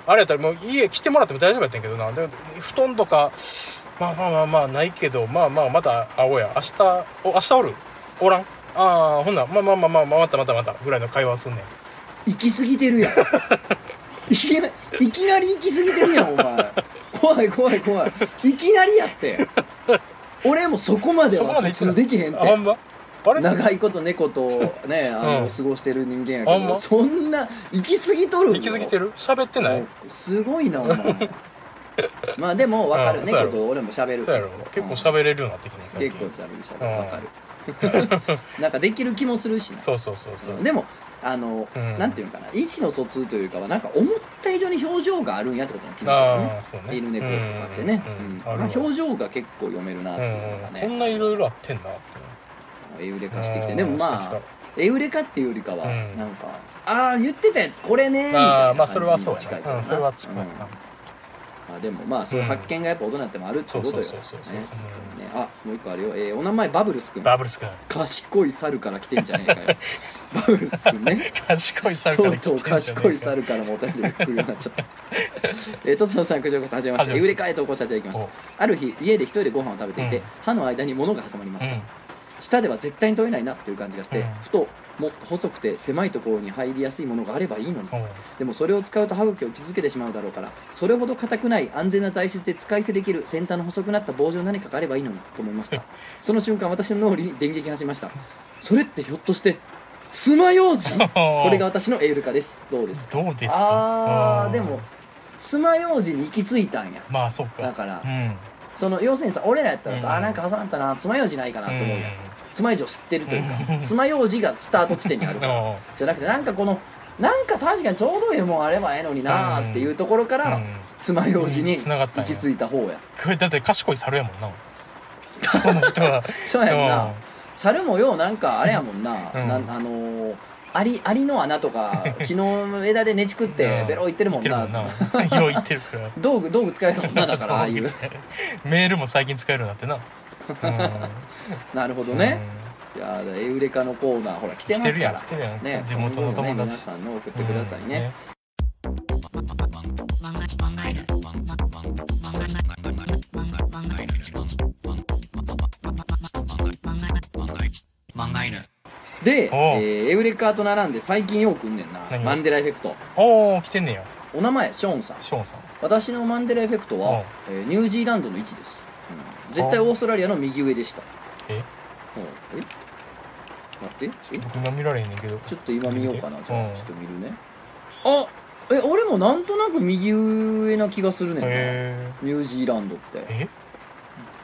あれやったらもう家来てもらっても大丈夫やったんやけどな。で布団とかまあまあまあまあないけどまあまあまた会おうや。明日お明日おる？おらん？ああほんならまあまあまあまあまあまたまたまたぐらいの会話すんねん。行き過ぎてるやん。いきないきなり行き過ぎてるやんお前。怖い怖い怖い。いきなりやって。俺もそこまでは普通できへんって。あほんま？長いこと猫とね あの、うん。過ごしてる人間やあんま？けどそんな行き過ぎとる行き過ぎてる？喋ってない？すごいなお前。まあでも分かる。うんそうやろ。猫と俺も喋るそうやろ。結構喋れるようになってきてねうん最近。結構喋る喋る。分かる。なんかできる気もするしなそうそうそうそう。でもあの、うん。なんていうのかな。意思の疎通というよりかはなんか思った以上に表情があるんやってことに気づいたよね。ああそうね。犬猫とかってね、うんうんうん。あるわ。まあ、表情が結構読めるなってうんいうのがうん、ね、こんないろいろあってんなってエウレカしてきて。うんでもまあエウレカっていうよりかは、うん。なんかああ言ってたやつこれねみたいあなあまあそれは感じそうに近いからなやな。うんそれは近い。な、うん。あでもまあそういう発見がやっぱ大人になってもあるってことよ、ね。あもう一個あるよ、えーお名前バブルスくんバブルス君。賢い猿から来てんじゃねえかよ。バブルスくんね。賢い猿とうから来てんとうじゃねえか賢い猿からもお便りが来るようになっちゃった。えー、とつのさん、くじょうこさん、はじめまして。エウレカへ投稿させていただきます。お。ある日、家で一人でご飯を食べていて、うん。歯の間に物が挟まりました。うん舌では絶対に取れないなという感じがして、うん。ふと、もっと細くて狭いところに入りやすいものがあればいいのに。でもそれを使うと歯茎を傷つけてしまうだろうから、それほど硬くない安全な材質で使い捨てできる先端の細くなった棒状の何かがあればいいのにと思いました。その瞬間、私の脳裏に電撃が走りました。それってひょっとして、爪楊枝？これが私のエウレカです。どうですか？どうですか？うん。あーでも爪楊枝に行き着いたんや。まあそっか。だからうん。その要するにさ俺らやったらさ、うん。あーなんか挟まったな爪楊枝ないかなと思うやん、うん爪楊枝を知ってるというかうん。爪楊枝がスタート地点にあるからじゃなくてなんかこのなんか確かにちょうどいいもんあればええのになーっていうところから、うん。爪楊枝に行き着いた方や。これだって賢い猿やもんな。この人は。そうやんうなん。猿もようなんかあれやもんな,、うん。なんあのーアリアリの穴とか 木の枝でねちくってうん。ベロいってるもんな。よう言ってるから。道具道具使えるもんなだからああいう。メールも最近使えるようになってな。うんなるほどね、いやーエウレカのコーナーほら来てますから。やん来てるやんね地元の友今後もね皆達さんの送ってくださいね、で、えーエウレカと並んで最近よく来んねんな何マンデラエフェクトおお来てんねやお名前ショーンさんショーンさん私のマンデラエフェクトは、えーニュージーランドの位置です、うん絶対オーストラリアの右上でした。え？うん。え？待って。え？僕今見られへんねんけど。ちょっと今見ようかな。じゃあうんちょっと見るね。あえ俺もなんとなく右上な気がするねんな。へニュージーランドって。ええ？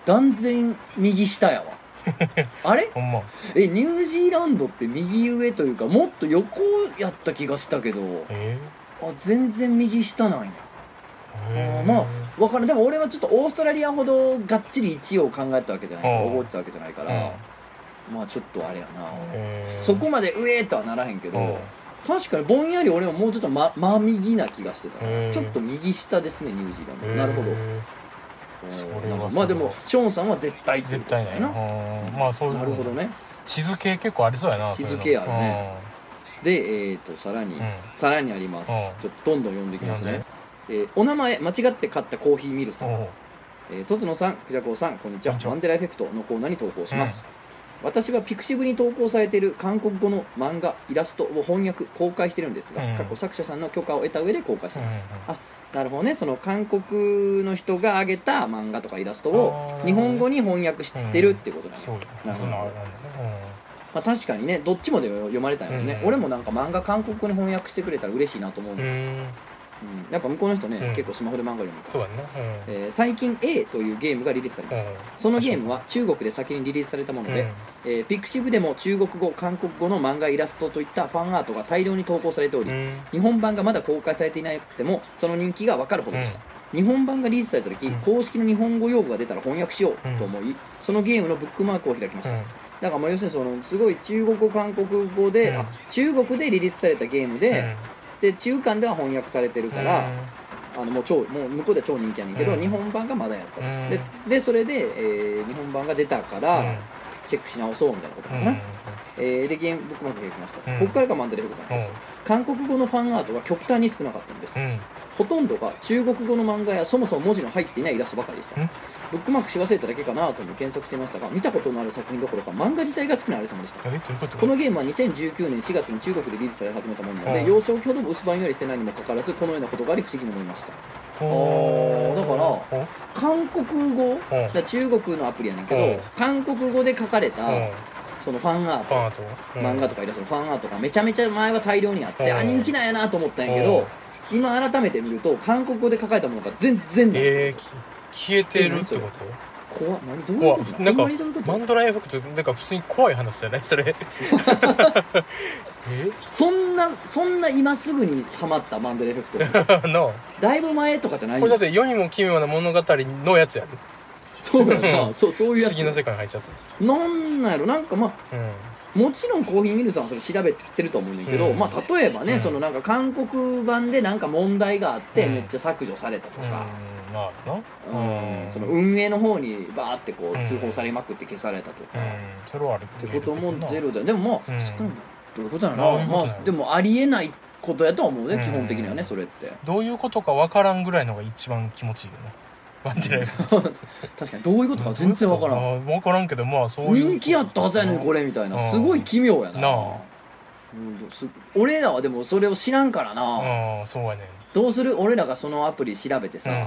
断然右下やわ。あれ？ほんま。えニュージーランドって右上というかもっと横やった気がしたけど。え？あ全然右下なんやまあ分かる。でも俺はちょっとオーストラリアほどがっちり位置を考えてたわけじゃない。覚えてたわけじゃないから。まあちょっとあれやな。そこまで上とはならへんけどうん。確かにぼんやり俺ももうちょっと真真右な気がしてた。ちょっと右下ですねニュージーランドなるほど。まあでもショーンさんは絶対絶対ない。なうん。まあそういう。なるほどね。地図系結構ありそうやな地図系あるね。でえっ、とさらに、うん。さらにあります、うん。ちょっとどんどん読んでいきますね、えーお名前間違って買ったコーヒーミルさん、えー、とつのさん、くじゃこうさん、こんにちは。こんにちは。マンデラエフェクトのコーナーに投稿します、私はピクシブに投稿されている韓国語の漫画イラストを翻訳公開してるんですが、うん。過去作者さんの許可を得た上で公開しています、うんあなるほどね。その韓国の人が挙げた漫画とかイラストを日本語に翻訳してるっていうことなんそう。なるほど。ね。まあ、確かにねどっちもで読まれたんよね、うん俺もなんか漫画韓国語に翻訳してくれたら嬉しいなと思う、うんうんうん。やっぱ向こうの人ね、うん。結構スマホで漫画読むから。そうだねえー最近 A というゲームがリリースされました、うん。そのゲームは中国で先にリリースされたもので、うん。えーピクシブでも中国語韓国語の漫画イラストといったファンアートが大量に投稿されており、うん。日本版がまだ公開されていなくてもその人気が分かるほどでした、日本版がリリースされた時、うん。公式の日本語用語が出たら翻訳しようと思い、そのゲームのブックマークを開きました、だからまあ要するにそのすごい中国語韓国語で、うん。あ中国でリリースされたゲームで、で中間では翻訳されてるから、あのもう超もう向こうでは超人気やねんけど、うん。日本版がまだやった、うん。ででそれで、えー日本版が出たから、チェックし直そうみたいなことかな、えーでゲームブックマークが来ました、うん。ここからがマンデレフェクトなんです、韓国語のファンアートが極端に少なかったんです、ほとんどが中国語の漫画やそもそも文字の入っていないイラストばかりでした。うんブックマークし忘れただけかなとも検索していましたが見たことのある作品どころか漫画自体が好きなあれ様でした。えどういうこと？このゲームは2019年4月に中国でリリースされ始めたものなので、うん幼少期ほど薄版よりしてないにもかかわらずこのようなことがあり不思議に思いました。だからほ韓国語？だ中国のアプリやねんけど、う。ん韓国語で書かれた、う。んそのファンアート、パート。漫画とかイラストのファンアートがめちゃめちゃ前は大量にあって、う。んあ人気なんやなと思ったんやけど、今改めて見ると韓国語で書かれたものが全然ない、えーき消えてるってこ怖っ。何？どういう怖こと？なんかマンドラエフェクトなんか普通に怖い話じゃないそれ。え？そんなそんな今すぐにハマったマンデラエフェクト。あ。のだいぶ前とかじゃないこれだって世にも奇妙な物語のやつやるそうやな。そうそういうやつ。不思議な世界に入っちゃったんです。なんなんやろなんかまあうん。もちろんコーヒーミルさんはそれ調べてると思うねんだけど、うん。まあ例えばね、うん。そのなんか韓国版でなんか問題があってうん。めっちゃ削除されたとうん。か、まあな。うん。うん。その運営の方にバーってこううん。通報されまくって消されたとか、うん。それはあるってこともゼロロだよ。でもまあ、うん。少ない。どういうことなの？まあでもありえないことやとは思うね、うん。基本的にはねそれって。どういうことかわからんぐらいのが一番気持ちいいよね。マンデラエフェクト確かにどういうことか全然わからん。ん分か。らんけどまあそういう人気やったはずやねんこれみたいな。うん。すごい奇妙やな。なあ。うんす俺らはでもそれを知らんからな、うんそうやねどうする？俺らがそのアプリ調べてさ、うん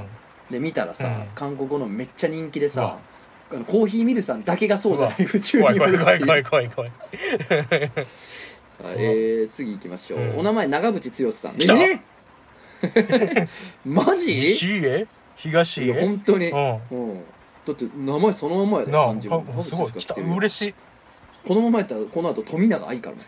で見たらさ、うん。韓国語のめっちゃ人気でさあのコーヒーミルさんだけがそうじゃない宇宙にい怖いい怖い怖いはいえー、次行きましょう、うん。お名前長渕剛さん。来た。え マジ？西へ？東へ？本当に、うん。うん、だって名前そのままやでな来た。嬉しいこのままやったらこの後富永愛からも。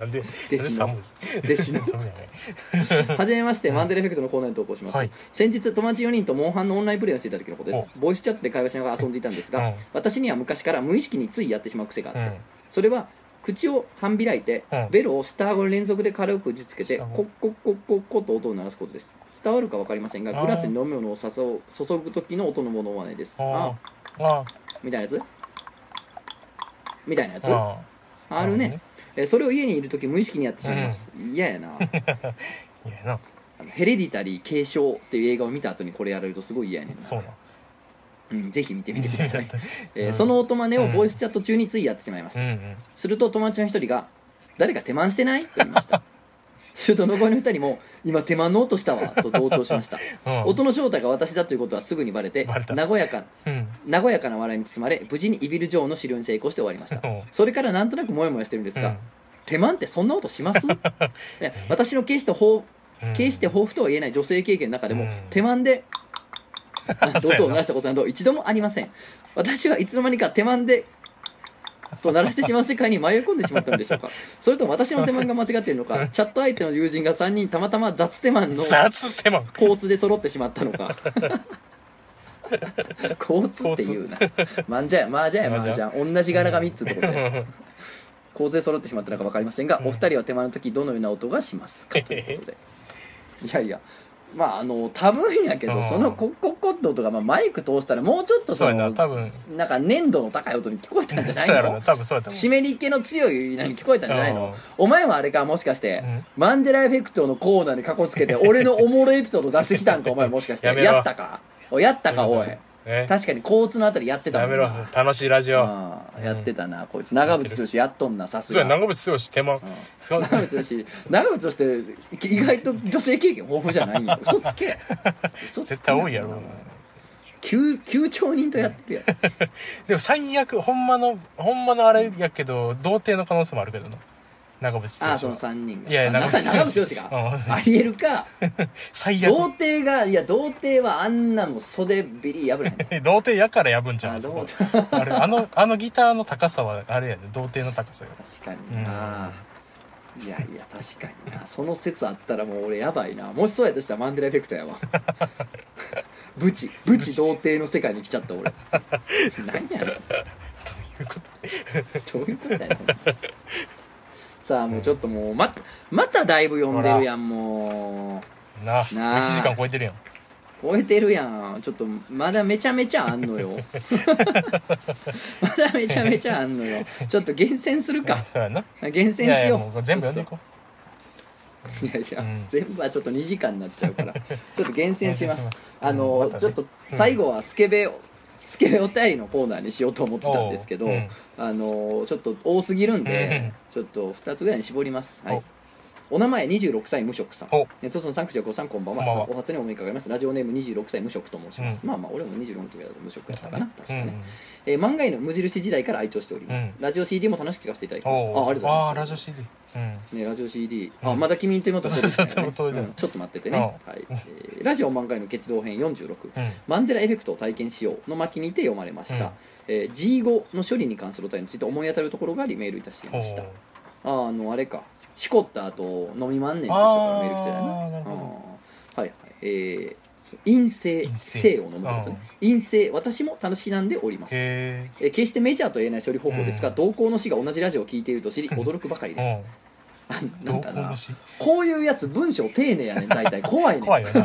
なんで弟子の。なんで3文字弟子の。ダメだねはじめまして、マンデラエフェクトのコーナーに投稿します、はい。先日友達4人とモンハンのオンラインプレイをしていた時のことです。ボイスチャットで会話しながら遊んでいたんですが、うん。私には昔から無意識についやってしまう癖があって、うん。それは口を半開いて、うん。ベロを下顎に連続で軽く打ちつけてコッコッコッコッコッと音を鳴らすことです伝わるか分かりませんがグラスに飲み物を注注ぐ時の音のものまねですあああみたいなやつみたいなやつ？ああ。るね、えーそれを家にいる時無意識にやってしまいます嫌、やな。いやな。あのヘレディタリー継承っていう映画を見た後にこれやられるとすごい嫌やねんな。そうなうん、ぜひ見てみてください、えーうん。その音真似をボイスチャット中についやってしまいました、うん。うんすると友達の一人が「誰か手満してない?」と言いましたすると残りの二人も「今手満の音したわ」と同調しました。うん。音の正体が私だということはすぐにバレて和やかうん。和やかな笑いに包まれ無事にイビル女王の狩猟に成功して終わりました。うん。それからなんとなくモヤモヤしてるんですが、うん。手満ってそんな音します？い や私の決してほうん。決して豊富とは言えない女性経験の中でも、うん。手満で音を鳴らしたことなど一度もありません。私はいつの間にか手満でと鳴らしてしまう世界に迷い込んでしまったのでしょうか？それとも私の手満が間違っているのか？チャット相手の友人が3人たまたま雑手満の雑手間交通で揃ってしまったのか？交通っていうな。マンジャやマージャやマージャ同じ柄が3つってことで交通で揃ってしまったのか分かりませんが、うん。お二人は手間の時どのような音がしますか？ということで。いやいやまああの多分やけど、うん。そのコッコッコットとか、まあ、マイク通したらもうちょっとそやそうのな多分。なんか粘度の高い音に聞こえたんじゃそうやろなないの多分そうやと思う。湿り気の強い何聞こえたんじゃないの？うん。お前はあれかもしかして、うん。マンデラエフェクトのコーナーにかこつけて俺のおもろいエピソード出してきたんかお前もしかして。やめろ。やったか？おいやったかおいえ？確かに交通のあたりやってたもんめろ。楽しいラジオ。ああやってたな、こいつ。長渕剛やっとんなさすそうやが長渕剛手間そう。長渕剛。長渕剛って意外と女性経験豊富じゃないんや 嘘つけ。嘘つけ絶対多いやろ急急町人とやってるやん でも最悪ほんまのほんまのあれやけど童貞の可能性もあるけどな長渕剛。ああそのは3人が。いや長長渕渕剛が。うん。ありえるか。最童悪貞がいや童貞はあんなもん袖ビリ破れ 童貞やからやぶんちゃうあれあのあのギターの高さはあれやで童貞の高さよ。確かにな、いやいや確かにな。その説あったらもう俺やばいな。もしそうやとしたらマンデラエフェクトやわ。ブチブチ童貞の世界に来ちゃった俺。何やねん。いうこと？どういうことだよさあもうちょっともうままただいぶ読んでるやんもう。ななあ。1時間超えてるやん。超えてるやん。ちょっとまだめちゃめちゃあんのよ。まだめちゃめちゃあんのよ。ちょっと厳選するか。厳選しよもう全部読んでいこう。いやいや、うん。全部はちょっと2時間になっちゃうから。ちょっと厳選します。あの、うんまたね。ちょっと最後はスケベスケベお便りのコーナーにしようと思ってたんですけど、うん。あのちょっと多すぎるんで、ちょっと2つぐらいに絞ります、はい、お名前26歳無職さんおネットソンさん、くじゃこさん、こんばんは。こんばんはお初にお目にかかります。ラジオネーム26歳無職と申します。うんまあまあ、俺も26の時は無職やったかな。確かうんね。えー漫画への無印時代から愛聴しております。うラジオ CD も楽しく聞かせていただきました。あ、あおりがとうございます。あーラジオ CD うんね、ラジオ CD。あ、うんまだ君に手元届いてないそうそうね届いてないうんちょっと待っててね。うんはい。えーラジオ漫画への決動編46。うんマンデラエフェクトを体験しようの巻にて読まれました。うんえー G5 の処理に関するお便りについて思い当たるところがありメールいたしました。ああのあれか。しこった後飲みまんねんって人からメー。ル来てたよなはいはい。えー陰性陰性性を飲むってことね。陰性私も楽しんでおります。へえー決してメジャーと言えない処理方法ですが、うん。同行の死が同じラジオを聞いていると知り驚くばかりです なんかな。こういうやつ文章丁寧やねん大体。怖いねん。怖いよな。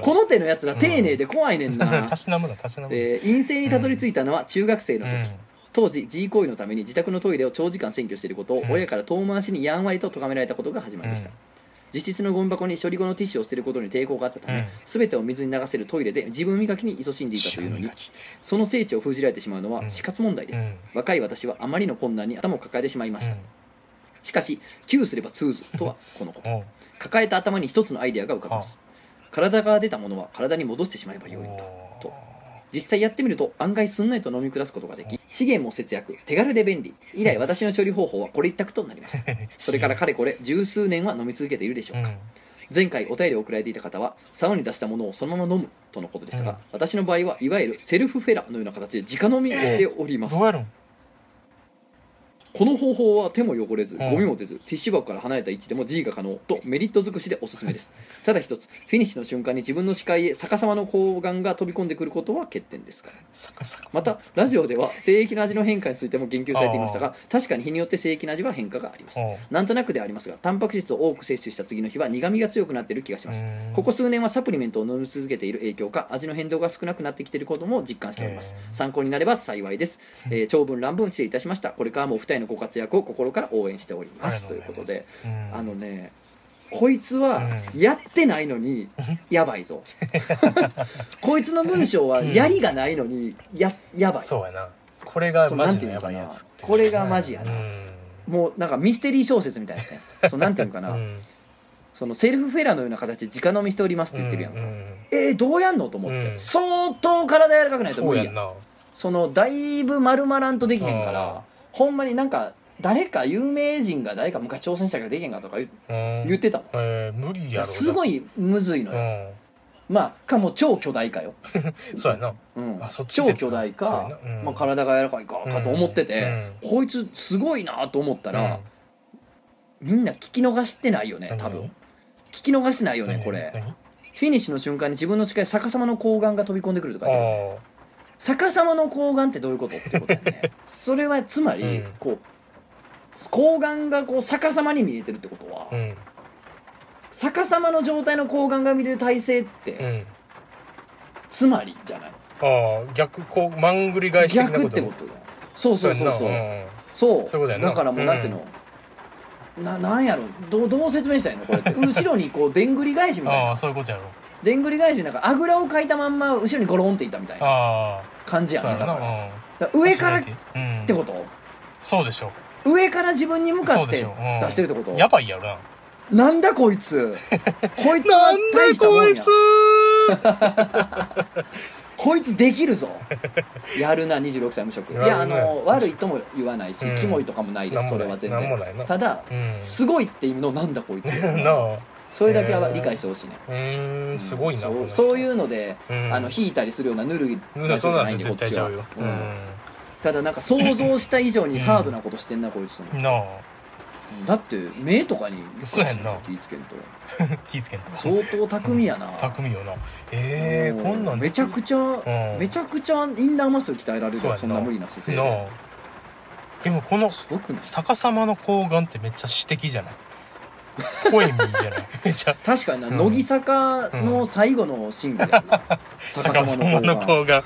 この手のやつら丁寧で怖いねん な、たしなむなたしなむな。えー陰性にたどり着いたのは中学生の時、うん。当時 G 行為のために自宅のトイレを長時間占拠していることをうん。親から遠回しにやんわりと咎められたことが始まりました、うん。実質のゴミ箱に処理後のティッシュを捨てることに抵抗があったため、うん。全てを水に流せるトイレで自分磨きに勤しんでいたというのにその聖地を封じられてしまうのうん。は死活問題です、うん。若い私はあまりの困難に頭を抱えてしまいました、うんしかし窮すれば通ずとはこのこと。抱えた頭に一つのアイデアが浮かびます。体から出たものは体に戻してしまえばよいのだと。実際やってみると案外すんなりと飲み下すことができ資源も節約手軽で便利。以来私の処理方法はこれ一択となります。それからかれこれ十数年は飲み続けているでしょうか、うん。前回お便りを送られていた方は竿に出したものをそのまま飲むとのことでしたが、うん。私の場合はいわゆるセルフフェラのような形で直飲みをしておりますこの方法は手も汚れずうん。ゴミも出ず、ティッシュ箱から離れた位置でも G が可能とメリット尽くしでおすすめです。ただ一つフィニッシュの瞬間に自分の視界へ逆さまの睾丸が飛び込んでくることは欠点ですま。たラジオでは精液の味の変化についても言及されていましたが確かに日によって精液の味は変化があります。なんとなくでありますがタンパク質を多く摂取した次の日は苦味が強くなっている気がします。うん。ここ数年はサプリメントを飲み続けている影響か味の変動が少なくなってきていることも実感しております。参考になれば幸いです、えー長文乱文失礼いたしました。これからもお二人のご活躍を心から応援しております。ということでうん。あのねこいつはうん。やってないのにやばいぞ。こいつの文章はやりがないのにややばい。そうやな。これがマジのやばいやつこれがマジやな。うん。もうなんかミステリー小説みたいなね。そうなんていうのかな、うん。そのセルフフェラのような形で直飲みしておりますって言ってるやんか、ううえー、どうやんのと思って、うん。相当体柔らかくないと無理や。んそうやんな。そのだいぶ丸まらんとできへんかあらほんまになんか誰か有名人が誰か昔挑戦したけどできへんかとか言うん。言ってたもん、えー無理やろすごいむずいのうよ、ん。まあかも超巨大かよ、そうやな。うん。あそっち超説巨大かな、うん。まあ、体が柔らかいかかと思ってて、こいつすごいなと思ったら、みんな聞き逃してないよね何？多分。聞き逃してないよねこれ。何？フィニッシュの瞬間に自分の視界に逆さまの睾丸が飛び込んでくるとか逆さまの睾丸ってどういうことってことね。それはつまり、うん。こう睾丸がこう逆さまに見えてるってことは、あうん。逆さまの状態の睾丸が見れる体勢って、うん。つまりじゃない。ああ逆こうまんぐり返し的なこと。逆ってことだよそうそうそう。そうやんな。うんそう。そういうことやんな。だからもうなんていうの、ななんやろ。どうどう説明したらいいの？これって。後ろにこうでんぐり返しみたいああなそういうことやろ。でんぐり返しなんかあぐらをかいたまんま後ろにゴロンっていったみたいな。ああ感じやそうやな。ねだから。うん。だから上からっうん。てこと？そうでしょ上から自分に向かって出してるってこと？やばいやろな。なんだこいつ？こいつは大したもんや。こいつできるぞ。やるな26歳無職。いやあの悪いとも言わないし、うん。キモいとかもないですそれは全然。ただ、うん。すごいって意味のなんだこいつ それだけは理解してほしいね、うー。んすごいなそうそういううので、うん。あの引いたりするようなぬるいじゃないんでこっちは、ただなんか想像した以上にハードなことしてんな、こいつなあだって目とかにそうやんな。気ぃつけんと。気ぃつけんと。相当巧みやな、巧みよな。ええもうこんなん。めちゃくちゃ、ん。めちゃくちゃインナーマッスル鍛えられるそそんな無理な姿勢なであ。でもこの逆さまの睾丸ってめっちゃ詩的じゃない？ポエミーじゃない？めっちゃ。確かにな、うん。乃木坂の最後のシングルやな、逆逆さまの睾丸睾丸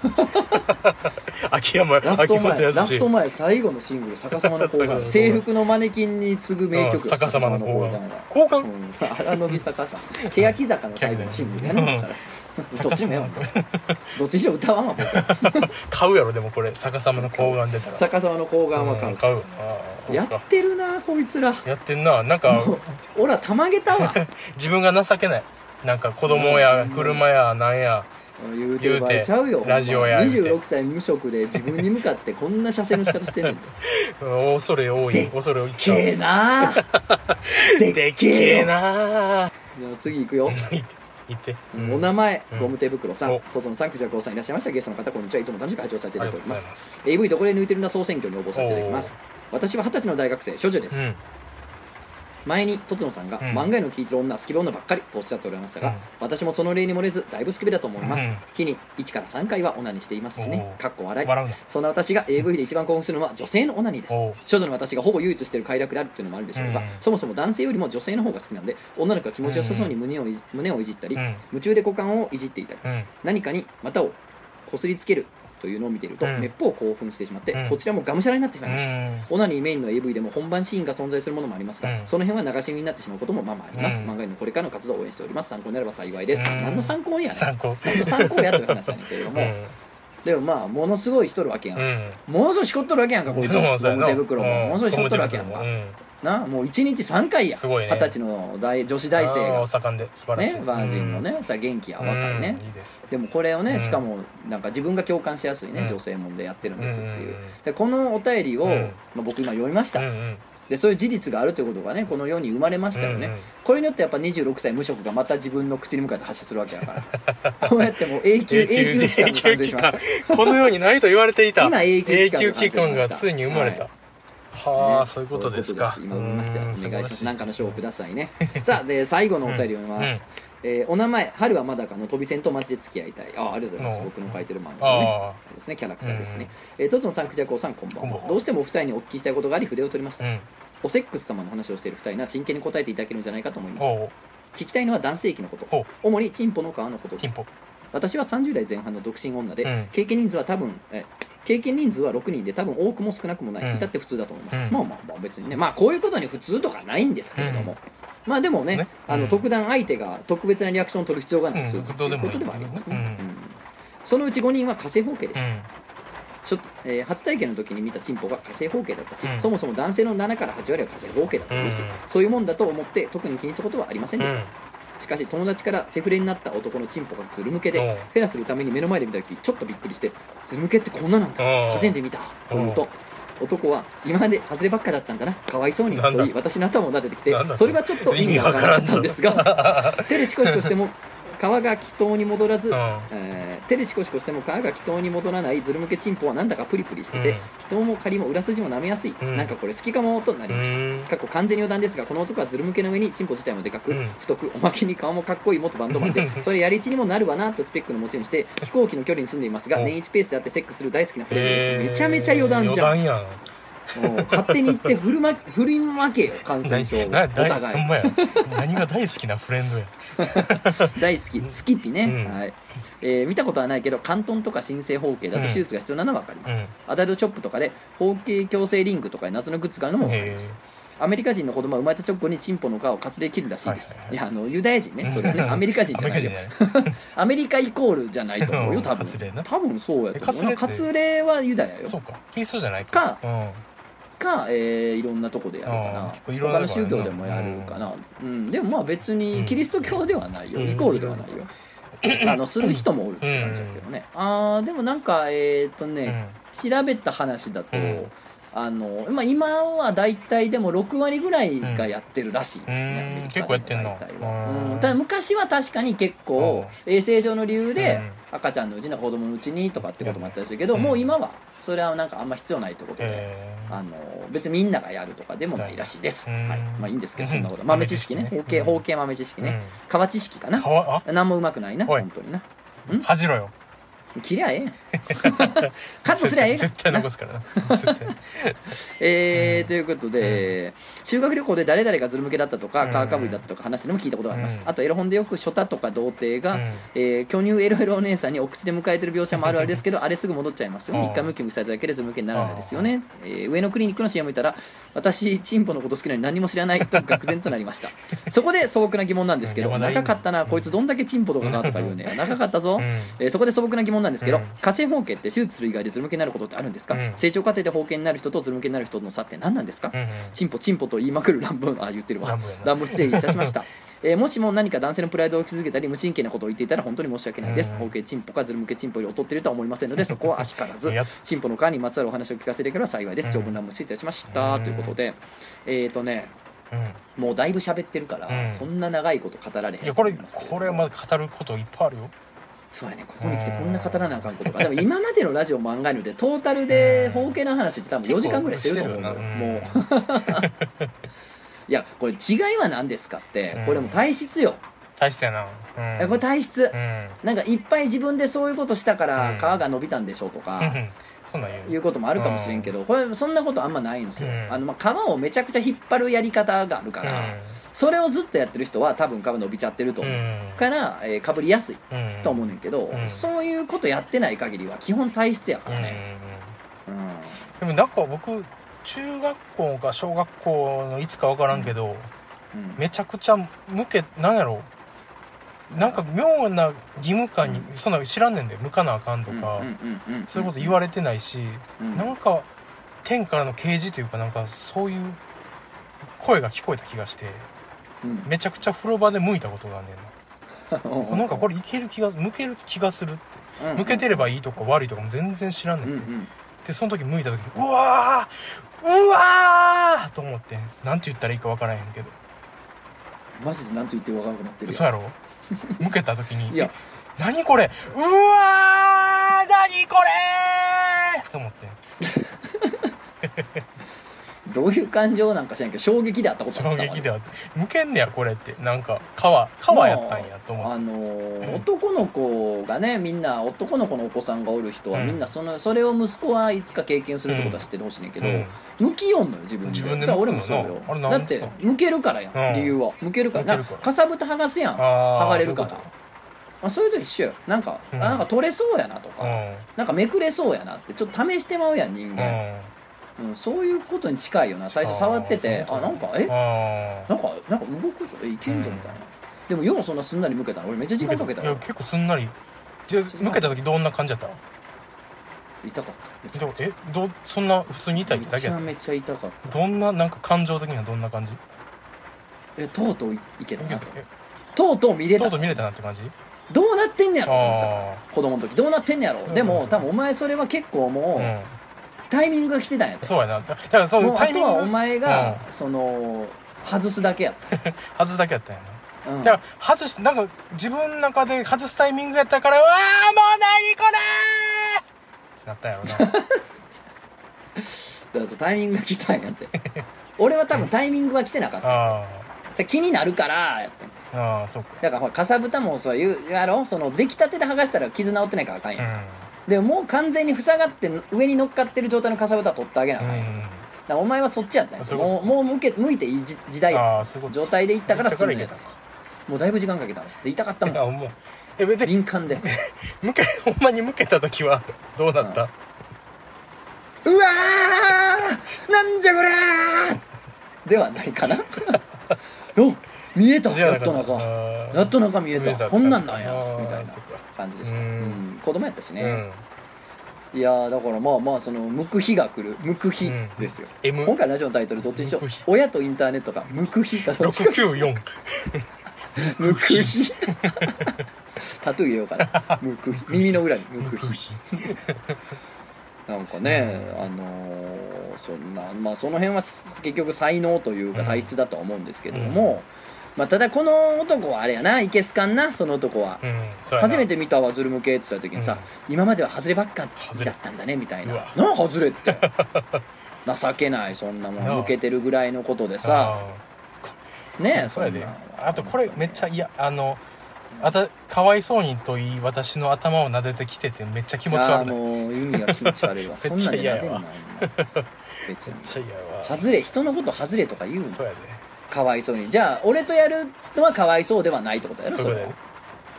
秋山ラスト秋元前ラス康ト前最後のシングル逆さまの睾逆制服のマネキンに次ぐ名曲うん逆さまの睾丸が。睾丸うん、あ乃木坂か。欅坂の最後のシングル。やねだから。どっちでもええわどっちにしろ歌わんわ僕。買うやろでもこれ。逆さまの睾丸出たら。逆さまの睾丸は買う、うん買うああやってるなこいつら。やってんな。なんか俺らたまげたわ。自分が情けない。なんか子供やうん。車やなんや。言うてる場合ちゃうよラジオや言うて。26歳無職で自分に向かってこんな射精の仕方してんね ん。恐れ多い。で恐れ多い。けえなででっっけえなー。では次行くよ、言って、うんお名前、うん。ゴム手袋さん。お。とぞのさんくじゃこうさんいらっしゃいました。ゲストの方こんにちは。いつも楽しく拝聴させていあただいております。ます。AV どこで抜いてるんだ総選挙に応募させていただきます。私は二十歳の大学生処女です、うん前にとつのさんが、うん。漫画への聞いてる女好きな女ばっかりとおっしゃっておられましたが、うん。私もその例に漏れずだいぶ好きべだと思います、うん。日に1から3回はオナニーしていますしね。おー。かっこ笑い。笑うな。そんな私が AV で一番興奮するのは女性のオナニーです。おう少女の私がほぼ唯一している快楽であるっていうのもあるでしょうが、うん。そもそも男性よりも女性の方が好きなので女の子が気持ちよさそうに胸をいじ胸をいじったり、うん。夢中で股間をいじっていたりうん。何かに股をこすりつけるというのを見ていると、うん。めっぽう興奮してしまって、うん。こちらもがむしゃらになってしまいます、うん。オナニーメインの AV でも本番シーンが存在するものもありますが、うん。その辺は流し見になってしまうこともまあまああります、うん。漫画へのこれからの活動を応援しております。参考になれば幸いです、うん。何の参考にやね参考。何の参考やという話なんだけれども、でもまあものすごいしとるわけやん、ものすごいしこっとるわけやんかこいつ。ゴム手袋も。ものすごいしこっとるわけやんか、うんな。もう1日3回や。すごいね。二十歳の大女子大生が。あーお盛んで。素晴らしい。ねバージンのね、さあ元気やうん若いね、うんいいです。でもこれをね、うん。しかもなんか自分が共感しやすいね、うん。女性もんでやってるんですっていう、うんでこのお便りを、うん。まあ、僕今読みました、うんうん。でそういう事実があるということがねこの世に生まれましたよね、うんうん。これによってやっぱ26歳無職がまた自分の口に向かって発信するわけだから。こうやってもう永久永久期間が完成しました。このようにないと言われていた。今永久期間が永久期間がついに生まれた、はいはあ、ね。そういうことですか。今思いましたよ。おうん願いします。何かの賞をくださいね。さあで最後のお便りを読みます、うん。えーお名前春はまだかの飛び線とマジで付き合いたい。あありがとうございます。お僕の書いてる漫画のね。ですねキャラクターですね、えー、とつのさんくじゃこうさんこんばんは。どうしてもお二人にお聞きしたいことがあり筆を取りました、あうん。おセックス様の話をしている二人なら真剣に答えていただけるんじゃないかと思いました聞きたいのは男性器のこと。主にチンポの皮のことです。私は30代前半の独身女で、うん。経験人数は多分え経験人数は6人で多分多くも少なくもない、うん。至って普通だと思います、うん。まあまあまあ別にね。まあこういうことに普通とかないんですけれども、まあでもねね。あの、うん。特段相手が特別なリアクションを取る必要がない、うんそういうことでもありますね、うん。うん。そのうち5人は火星方形でした、うん。ちょえー初体験の時に見たチンポが火星方形だったし、うん。そもそも男性の7から8割は火星方形だったし、うん。そういうもんだと思って特に気にしたことはありませんでした、うんしかし友達からセフレになった男のチンポがズル向けでフェラするために目の前で見た時ちょっとびっくりしてズル向けってこんななんだ初めて見た。と言うと男は今まで外ればっかだったんだなかわいそうに。と言い私の頭を撫でてきてそれはちょっと意味がわからなかったんですが手でシコシコしても皮が祈祷に戻らず、うん。えー手でシコシコしても皮が祈祷に戻らないズル向けチンポはなんだかプリプリしてて、うん。祈祷も仮も裏筋も舐めやすい、うん。なんかこれ好きかもとなりました、うん。過去完全に余談ですがこの男はズル向けの上にチンポ自体もでかく、うん。太くおまけに顔もかっこいい元バンドマンで それやりちにもなるわなとスペックの持ち主で飛行機の距離に住んでいますがお年一ペースであってセックスする大好きなフレンドです、えー。めちゃめちゃ余談じゃん。余談やん。もう勝手に言って振る,、ま、振り負けよ感染症お互い。んまや。何が大好きなフレンドや。大好きスキピね、うん。はい。えー見たことはないけど関東とか新生包茎だと手術が必要なのは分かります、うん。アダルトショップとかで包茎矯正リングとか夏のグッズがあるのも分かります。アメリカ人の子供は生まれた直後にチンポの皮をカツで切るらしいです、はいはいはい。いやあのユダヤ人ね。それはね。アメリカ人じゃないよ。アメリカイコールじゃないと思うよ多分。多分そうやと思う。えカツレはユダヤよ。そうか。キリストじゃないかうんか、えーいろんなとこでやるかあな他の宗教でもやるかな、うん。でもまあ別にキリスト教ではないよ、うん。イコールではないよ、あのする人もおるって感じだけどね、あーでもなんかえっ、とね、調べた話だと、うん。あのまあ、今は大体でも6割ぐらいがやってるらしいですね、結構やってんの大体は。うん。うん。ただ昔は確かに結構衛生上の理由で赤ちゃんのうちに子供のうちにとかってこともあったりするけど、うん。もう今はそれはなんかあんま必要ないってことで、えー。あの別にみんながやるとかでもないらしいです、うん。はい、まあいいんですけどうん。そんなこと。豆知識ね。豆知識ね。包茎包茎豆知識ね皮知識かな何もうまくないな本当にな。あ恥じろよ切りゃええやん。カットすりゃええやん。絶対残すからな。絶 対えーうんということで、修学旅行で誰々がズル向けだったとか、うん。川かぶりだったとか話してるのも聞いたことがあります、うん。あとエロ本でよく初太とか童貞が、うん。えー巨乳エロエロお姉さんにお口で迎えてる描写もあるあるですけどあれすぐ戻っちゃいますよ。うん。一回ムキムキされただけでズル向けにならないですよね、えー上野クリニックの CM 見たら私チンポのこと好きなのに何も知らないと愕然となりました。そこで素朴な疑問なんですけど長かったなこいつどんだけチンポとかなとか言うね。長かったぞ、うん。えーそこで素朴な疑問なんですけど、うん。火星包茎って手術する以外でズル向けになることってあるんですか、うん。成長過程で包茎になる人とズル向けになる人の差って何なんですか、うんうん。チンポチンポと言いまくる乱文あ言ってるわ。乱文失礼いたしました、えーもしも何か男性のプライドを傷つけたり無神経なことを言っていたら本当に申し訳ないです。うん。包茎チンポかズル向けチンポより劣っているとは思いませんので そこはあしからずチンポの皮にまつわるお話を聞かせていければ幸いですうん長文乱文失礼いたしました、うん。ということでえっ、とねうん。もうだいぶ喋ってるから、うん。そんな長いこと語られへんいやこれこれはまだ語ることいっぱいあるよそうやね。ここに来てこんな語らなあかんことが。でも今までのラジオも案外のでトータルで包茎の話って多分4時間ぐらいしてると思うもう。いやこれ違いは何ですかってうん。これもう体質よ、大してやな。うん。えこれ体質。うん。なんかいっぱい自分でそういうことしたからうん。皮が伸びたんでしょうとか、うん。そんなんいうこともあるかもしれんけどこれそんなことあんまないんですよ、うん。あのまあ皮をめちゃくちゃ引っ張るやり方があるから、それをずっとやってる人は多分皮伸びちゃってると思う、から、えーかぶりやすいうん。と思うねんけど、うん。そういうことやってない限りは基本体質やからね、うんでもなんか僕中学校か小学校のいつか分からんけど、うん。めちゃくちゃ向けなんやろ？なんか妙な義務感に、そんなの知らんねんで向かなあかんとか、うんうんうんうんそういうこと言われてないし、うん。なんか天からの啓示というかなんかそういう声が聞こえた気がして。うんめちゃくちゃ風呂場で向いたことがあんねんな。なんかこれいける気が向ける気がするって。うん。向けてればいいとか悪いとかも全然知らんねん、うんうん。でその時向いた時にうわーうわーと思って。なんて言ったらいいか分からへんけど。マジで何と言って分からなくなってるそうやろ？向けた時に。いや。え何これ？うわー何これと思って どういう感情なんか知らんけど衝撃であったことは衝撃であって向けんねやこれって。なんか川川やったんやと思ってあのー男の子がねみんな男の子のお子さんがおる人はうん。みんなそのそれを息子はいつか経験するってことは知っててほしいねんけど、うん。向きよんのよ自分で。自分でじゃあ俺もそうよ。だって向けるからやん、うん。理由は。向けるから。から。なかさぶた剥がすやん。剥がれるから。そういうこあそういうと一緒よ。なんか、うん。あなんか取れそうやなとか、うん。なんかめくれそうやなって。ちょっと試してまうやん人間、うんそういうことに近いよな。最初触っててあなんかえ？あなんかなんか動くぞ。えいけんぞみたいな、でもようそんなすんなり向けたの？俺めっちゃ時間かけたよいや結構すんなり。じゃあ向けた時どんな感じやった？痛かった。めちゃでもえ？どうそんな普通に痛いだめけやった？ちゃめちゃ痛かった。どんななんか感情的にはどんな感じ？えとうとういいけた。なとうとう見れた。とうとう見れたなって感じ？どうなってんねやろ子供の時。どうなってんねやろう。ん。でも多分お前それは結構もう、タイミングが来てたんやそうやな。だだからそういもううタイミング？あとはお前が、その外すだけやっ 外すだけやったんやな。た、うん、だから外しなんか自分の中で外すタイミングやったからうわーもう何これってなったんやろな。だからタイミングが来たんやって。俺は多分タイミングが来てなかった。気になるからやってんあそうか。だからほらかさぶたもそういうやろその出来たてで剥がしたら傷治ってないからあかんやん、うでももう完全に塞がって上に乗っかってる状態のかさぶたは取ってあげなお前はそっちやったんや。もうもう向け向いていい時時代や。状態で行ったから行すぐや。ったもうだいぶ時間かけたわ。で痛かったもん。敏感で。向け ほんまに向けた時は どうなった、うわー！なんじゃこりゃー！ではないかな。お見えた。いややっと中。やっと中見えた。見えたこんなんなんや。みたいな感じでした。ううん。ん子供やったしね、うん。いやーだからまあまあその向く日が来る。向く日ですよ、今回のラジオのタイトルどっちにしよう？親とインターネットか。向く日か。どっちか694向く日タトゥー入れようかな。向く日耳の裏に。向く日なんかね、あのーそんなまあその辺は結局才能というかうん。体質だとは思うんですけども、まあただこの男はあれやないけすかんなその男は、うん初めて見たわズル向けって言った時にさ、今までは外ればっかだったんだねみたいうなわ「なあ外れ」って。情けないそんなもなんあ。向けてるぐらいのことでさ。あねえーそうやで。あとこれめっちゃいやあのあたかわいそうにといい私の頭を撫でてきててめっちゃ気持ち悪い。めっもう意味が気持ち悪いわ。そんなんでなでんな。めっちゃ嫌やわ。お前別に 外れ人のこと外れとか言うのそうやでかわいそうに。じゃあ俺とやるのはかわいそうではないってことやろそれ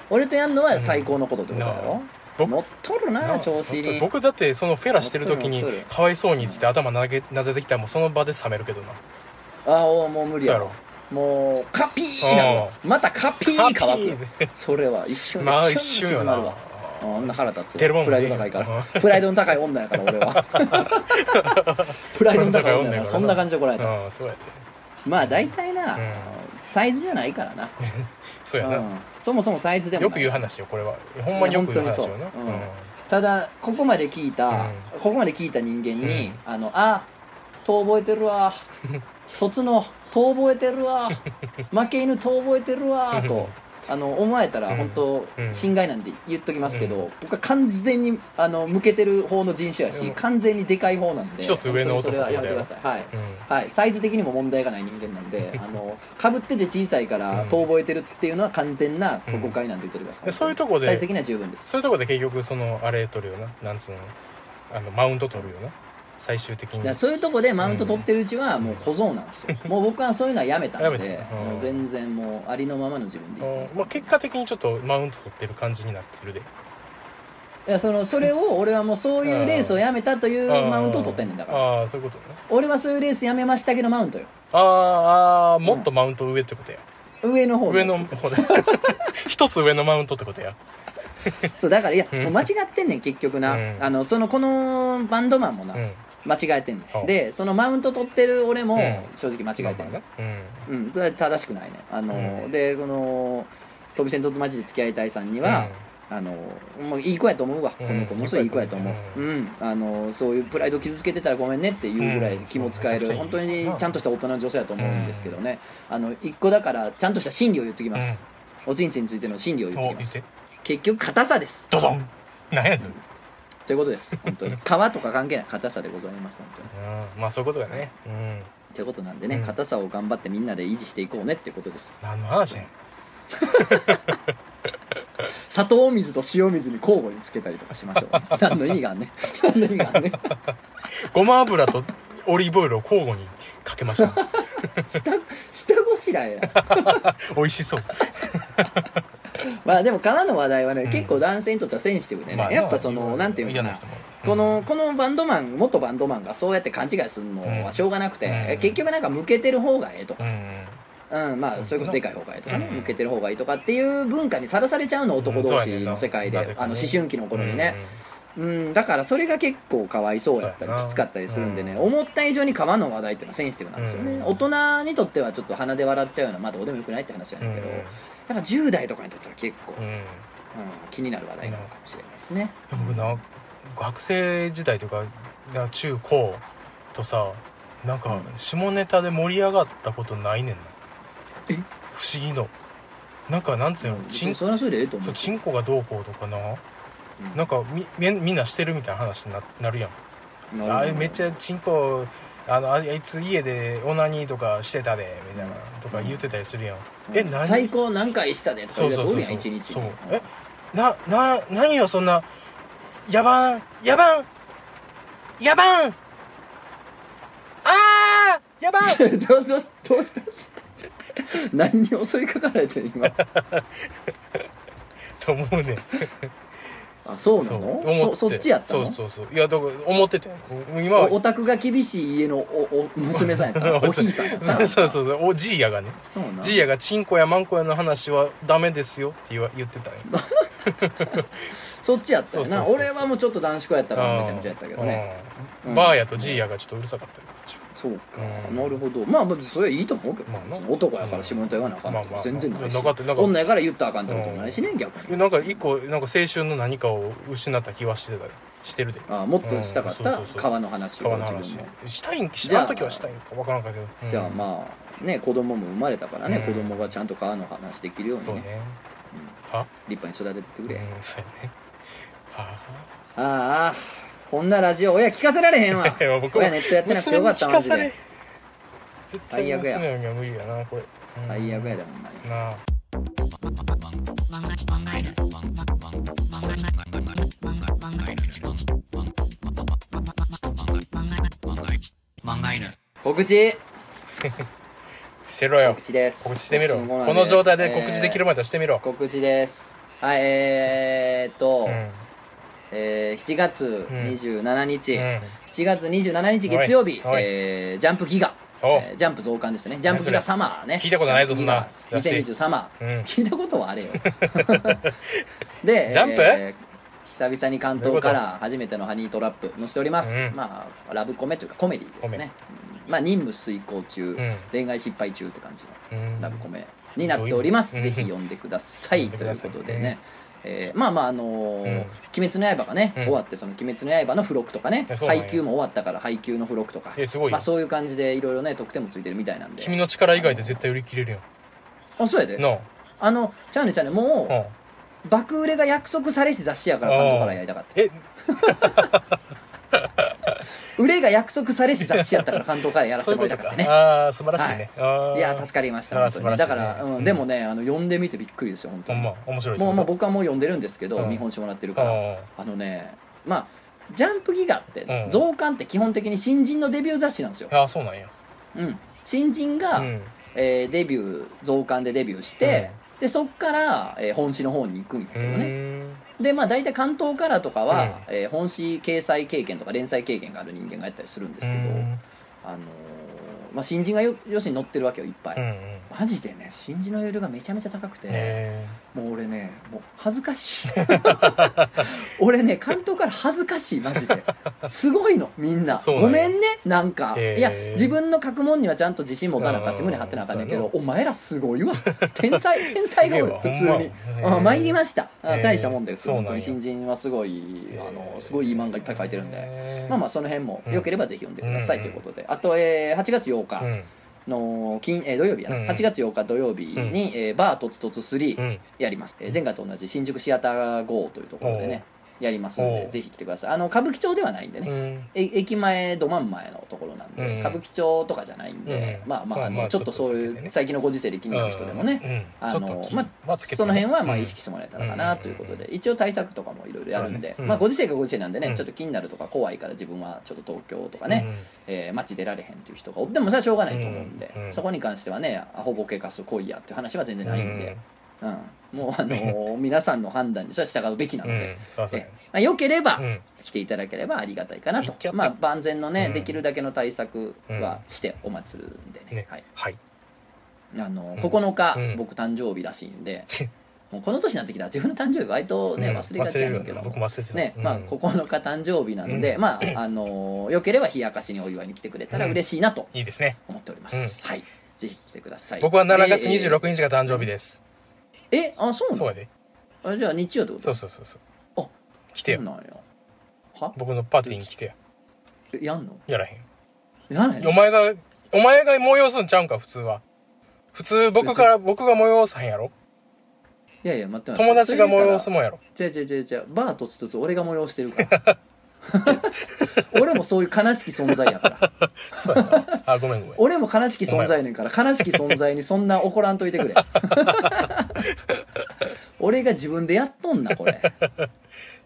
俺とやるのは最高のことってことやろ、僕乗っとるなな調子に。僕だってそのフェラしてる時にかわいそうにっつって頭なげ撫でてきたらもうその場で冷めるけどな。ああもう無理やろ。もうカピーなるわまたカピー乾くそれは一瞬まあ一一瞬よな。るわ。ああんな腹立つプライド高いから。プライドの高い女やから俺は。プライドの高い女やから。そんな感じで来られた。うんそうやでまあ大体な、うん。サイズじゃないからな、そうやな。うん、そもそもサイズでもないよく言う話よこれは。ほんまによく言う話よな。いや本当にそう。うん。ただここまで聞いた、うん。ここまで聞いた人間に、うん。あのあ遠覚えてるわ。凸の遠覚えてるわ。負け犬遠覚えてるわと あの思えたらうん。本当、うん。侵害なんで言っときますけど、うん。僕は完全にあの向けてる方の人種やし、うん。完全にでかい方なんで一つ上の本当にそれはやめてくだ男さい。はい、うん。はい、サイズ的にも問題がない人間なんで あのかぶってて小さいからうん。遠覚えてるっていうのは完全な誤解なんて言ってくださ。い、でそういうとこでサイズ的には十分です。そういうとこで結局そのあれ取るよななんつうの？あのマウント取るよな？最終的に。そういうとこでマウント取ってるうちはもう小僧なんですよ、もう僕はそういうのはやめたやんでもう全然もうありのままの自分で言ってまあ、結果的にちょっとマウント取ってる感じになってるで。いやそのそれを 俺はもうそういうレースをやめたというマウントを取ってんねんだから。ああそういうことね。俺はそういうレースやめましたけどマウントよあーあーもっとマウント上ってことや、上の方上の方で 一つ上のマウントってことや。そうだからいやうん。もう間違ってんねん結局な、うん。あのそのこのバンドマンもな、うん間違えてんねでそのマウント取ってる俺もうん。正直間違えてんね。うん、それは正しくないね。あの、うん。でこの飛び線突町で付き合いたいさんにうん。は、あのもういい子やと思うわ、うん。この子もそういい子やと思う、うん。あのそういうプライド傷つけてたらごめんねっていうぐらい気も使える、本当にめちゃんとした大人の女性だと思うんですけどね、あの一個だからちゃんとした真理を言ってきます、おちんちんについての真理をうん言ってきます。結局硬さです。ドドン。何やそれということです。本当に。皮とか関係ない硬さでございます本当に。うん。まあそういうことだね。うん。ということなんでね、うん。硬さを頑張ってみんなで維持していこうねってことです。何の話やん。砂糖水と塩水に交互につけたりとかしましょう。何の意味があんねん。何の意味があんねん。ごま油とオリーブオイルを交互にかけましょう。下下ごしらえや。美味しそう まあでも革の話題はね、うん。結構男性にとってはセンシティブでね、まあやっぱそのなんていうのかなこのこのバンドマン元バンドマンがそうやって勘違いするのはしょうがなくて、うん。結局なんか向けてる方がええとか、うん。うんまあそれこそでかい方がいいとかね、うん。向けてる方がいいとかっていう文化にさらされちゃうの男同士の世界で、あの思春期の頃にね、うん、だからそれが結構かわいそうやったりきつかったりするんでね、うん。思った以上に川の話題っていうのはセンシティブなんですよね、うん。大人にとってはちょっと鼻で笑っちゃうようなまあどうでもよくないって話やねんけど、やっぱ10代とかにとっては結構、うん、うんうん気になる話題なのかもしれないですね、僕な学生時代とかな中高とさなんかうん下ネタで盛り上がったことないねんな。え？不思議の。なんかなんつうの別チンにそそう。うチンコがどうこうとかな。うん。なんかみみみんなしてるみたいな話にななるやん。あれめっちゃチンコあのあいつ家でオナニーとかしてたでみたいなとか言ってたりするやん、え何？最高何回したでとか言うやつおるやん一日に。そうえなな何よそんな野蛮野蛮野蛮あ どうどうしどうした？何に襲いかかられてる今。と思うねんあそうなそう。の思って。そそっちやったの？そうそうそう。いやだから思ってて今は。おオタクが厳しい家のおお娘さんやった？のおひいさんやった？の そうそうそう。おじいやがね。そうじいやがチンコやマンコやの話はダメですよって言わ言ってたんよ そっちやったよな。そうそうそうそう。俺はもうちょっと男子校やったからめちゃめちゃやったけどね。うん。うん。バーやとじいやがちょっとうるさかったよこっちはそうか。うん。なるほど。まあまあそれはいいと思うけどまあな。男やから下ネタ言わなあかんって全然ないし。女やから言ったらあかんってこともないしね逆に。なんか一個なんか青春の何かを失った気はしてたよしてるで。あもっとしたかった川の話を川の話。自分もしたいんじゃあ。あの時はしたいんか分からんかけど、うん。じゃあまあね子供も生まれたからねうん。子供がちゃんと川の話できるようにね。そうね。は？立派に育ててくれ。うんそうやね。はあ。あこんなラジオ親聞かせられへんわ。僕親ネットやってなくてよかったマジで。最悪や。娘には無理やなこれ。うん。最悪やでほんまに。なあ告知してろよ告知です告知してみろこの状態で告知できるまではしてみろ、告知ですはいえー、っと、うんえー、7月27日、うん。7月27日月曜日、えージャンプギガ、お。えージャンプ増刊ですね。ジャンプギガサマーね。聞いたことないぞそんな。雑誌2020サマー、うん。聞いたことはあれよ。でジャンプ？えー久々に関東から初めてのハニートラップ載せております、うん。まあラブコメというかコメディですね、うん。まあ任務遂行中、ん。恋愛失敗中って感じのうん。ラブコメになっております、うん。ぜひ読んでください、ということでね、えーまあまああのーうん。鬼滅の刃」がね、うん。終わってその「鬼滅の刃」の付録とかねいやそうなんや。配給も終わったから配給の付録とか。えすごい。よまあ、そういう感じでいろいろね特典もついてるみたいなんで。君の力以外で絶対売り切れるよあそうやで。なあ。のちゃうねちゃうねもあうん。う爆売れが約束されし雑誌やから関東からやりたかった。え？売れが約束されし雑誌やったから関東からやらせてもらいたかったねああ素晴らしいね、あーいや助かりましたあー本当に、だから、うんうん。でもねあの読んでみてびっくりですよ本当に。ま面白いもう、まあ、僕はもう読んでるんですけど、うん。見本してもらってるから、うんあのねまあジャンプギガって、うん。増刊って基本的に新人のデビュー雑誌なんですよ、ああそうなんや。うん、新人が、うん。えーデビュー増刊でデビューして、でそっから、えー本誌の方に行くんやけうどね、でまあ大体関東からとかは、えー本誌掲載経験とか連載経験がある人間がやったりするんですけど、うん。あのーまあ、新人がよ要するに載ってるわけよいっぱい、うんうん。マジでね新人のレベルがめちゃめちゃ高くて、え。もう俺ねもう恥ずかしい。俺ね関東から恥ずかしいマジで。すごいのみんな。ごめんねなんか、いや自分の書くもんにはちゃんと自信持たなあかんしうん胸張ってなあかんねんけどお前らすごいわ。天才 天才がおる普通に。ま。あ参りました。大したもんです。本当に新人はすごいあのすごいいい漫画いっぱい書いてるんで。でまあまあその辺もうん。よければぜひ読んでくださいうんということで。あとえー8月8日うん。の金、えー土曜日やな、うん8月8日土曜日に、えーバーとつとつ3うん。やります、えー前回と同じ新宿シアター GO というところでねやりますのでぜひ来てください。あの歌舞伎町ではないんでね、うん。え駅前ど真ん前のところなんで、うん。歌舞伎町とかじゃないんで、うん。まあまああの、ちょっとそういう最近のご時世で気になる人でもね、うん。あのまあ、その辺はまあうん。意識してもらえたらかなということで、一応対策とかもいろいろやるんで、ね。うん。まあご時世がご時世なんでね、うん。ちょっと気になるとか怖いから自分はちょっと東京とかね、うん。えー街出られへんっていう人がおってもそれはしょうがないと思うんで、そこに関してはねアホボケかす来いやっていう話は全然ないんで、うん。もうあのー皆さんの判断にそれは従うべきなのうんで、そうそう。えまあ、よければうん。来ていただければありがたいかなと。まあ、万全のね、うん。できるだけの対策はしてお待ちするんでね,、ね。はい、はい。あのうん9日、うん。僕誕生日らしいんで。もうこの年になってきたら自分の誕生日割とね、うん。忘れがちやねんけど。ね、うん。まあ9日誕生日なんで、うん。まああのーよければ冷やかしにお祝いに来てくれたら嬉しいなといいですね。思っております、はい。ぜひ来てください。僕は7月で26日が誕生日ですえあそうなの？そうやで。あじゃあ日曜ってこと？そうそうそうそう。あ来てよ。そうなんや。は？僕のパーティーに来てよ。えやんの？やらへん。やらへん？のお前がお前が催すんちゃうんか普通は。普通僕から僕が催さへんやろ？いやいや待って待って。友達が催すもんやろ。違う違う違う違う。バーとつとつ俺が催してるから 俺もそういう悲しき存在やから。そうやった。あごめんごめん。俺も悲しき存在やねんから。悲しき存在にそんな怒らんといてくれ。俺が自分でやっとんなこれ、ね、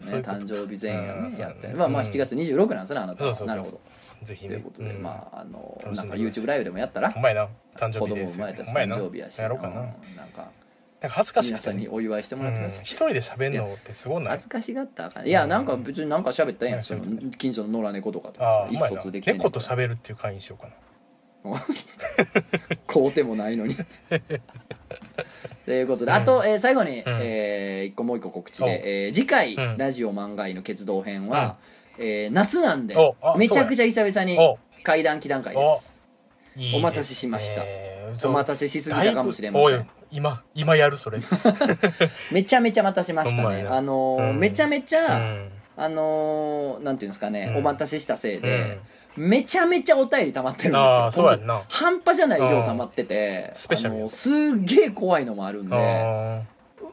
そういう誕生日前夜やって。まあまあうん7月26なんですねあなた。はなるほど。ぜひね。ということで、うん。まああのなんか YouTube ライブでもやったらほんまやな。誕生子供日れたし誕生日やしやろうかな、うん。なんかなんか恥ずかしくて。皆さんにお祝いしてもうんらってください、一人で喋んのってすごい？ない恥ずかしがったらあかん。いやなんか別になんか喋ったんやうん。んその近所の野良猫とかとかああ意思疎通できてんねん猫と喋るっていう会にしようかな。買うてもないのに。ということで、あと、えー最後に、えー一個もう一個告知おで、えー次回、うん。ラジオ漫画医の決動編は、えー夏なんでおあめちゃくちゃ久々にお。怪談祈談会ですお待たせしました。そう。お待たせしすぎたかもしれません。今今やるそれ。めちゃめちゃ待たせましたね。あのーうん。めちゃめちゃ、うん。あのーなんていうんですかね、うん。お待たせしたせいで、めちゃめちゃお便り溜まってるんですよ。半端じゃない量溜まってて、スペシャルすっげえ怖いのもあるんであ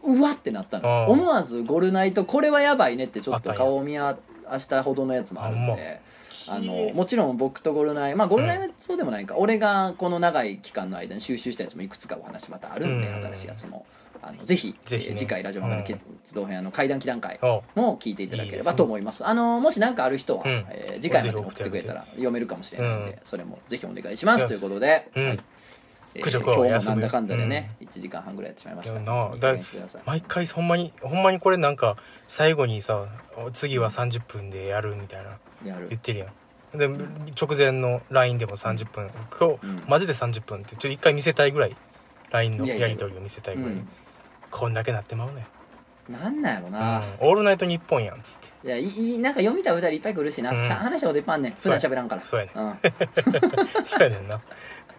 うわってなったの。うん。思わずゴルナイトこれはやばいねってちょっと顔を見合わしたほどのやつもあるんあであのもちろん僕とゴルナイまあゴルナイはそうでもないか、俺がこの長い期間の間に収集したやつもいくつかお話またあるんで、うん。新しいやつも。あのぜひぜひね。えー次回ラジオ漫画の決動編あの怪談祈談会ーおも聞いていただければいいですね。と思います。あのもし何かある人は、うん。えー次回までに送ってくれたら読めるかもしれないので、それもぜひお願いします。ということで、うん。はい。えー苦今日もなんだかんだでね、1時間半ぐらいやってしまいました。毎回ほんまにほんまにこれなんか最後にさ次は30分でやるみたいな。やる。言ってるやんで直前の LINE でも30分今日、うん。マジで30分ってちょっと一回見せたいぐらい LINE のいやり取りを見せたいうぐらい。ん。こんだけなってまうね。なんなんやろうん。な、オールナイトニッポンやんっつって。いやいいなんか読みたい歌いっぱい来るしな、うん。話したこといっぱいあん。ねん普段喋らんから。そうやねうん、そうやねんな。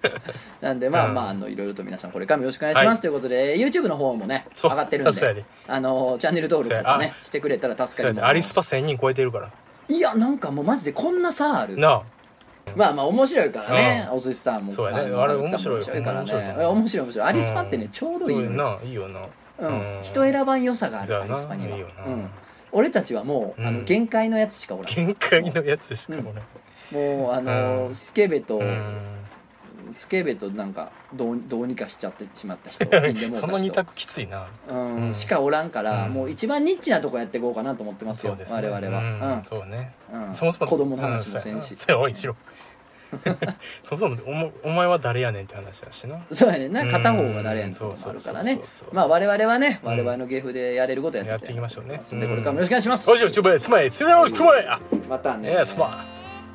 なんでまあうん。まああのいろいろと皆さんこれからもよろしくお願いします、はい。ということで YouTube の方もね上がってるんで で。あのチャンネル登録とかねしてくれたら助かります。ねアリスパ1000人超えてるからいやなんかもうマジでこんな差あるなあ。まあまあ面白いからね、うお寿司さんも。そうやね。のあれ面白い。からね。面白い。面白い面白い。アリスパってね、うん。ちょうどいいのよ。な。いいよな。うん、人選ばん良さがあるアリスパには。いいよな。うん、俺たちはもう、あのうん限界のやつしかおらん。限界のやつしかもねもうあの、うん。スケベと、うんスケベとなんかどうどうにかしちゃってしまった人 その二択きついな。うんうん。しかおらんから、うん。もう一番ニッチなとこやっていこうかなと思ってますよね。我々は、うん。そうね。そもそも子供の話もせんし、おいしろ。そもそもおもお前は誰やねんって話だしな。そうやねんな。うん。片方が誰やねんってこともあるからね。まあ我々はねうん。我々の芸風でやれることやってやっていきましょうね。でこれからもよろしくお願いします。またね。えす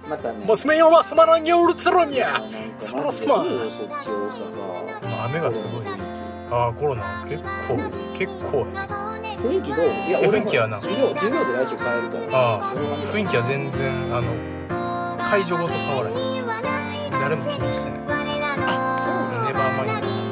またね。娘よはすまらんよルつロにゃそらすまん雨がすごいああコロナ。結構結構。雰囲気どう？いや雰囲気はな。授業授業で来週帰るから。ああ雰囲気は全然あの会場ごと変わら誰も気にしてないあそうネバーマインド。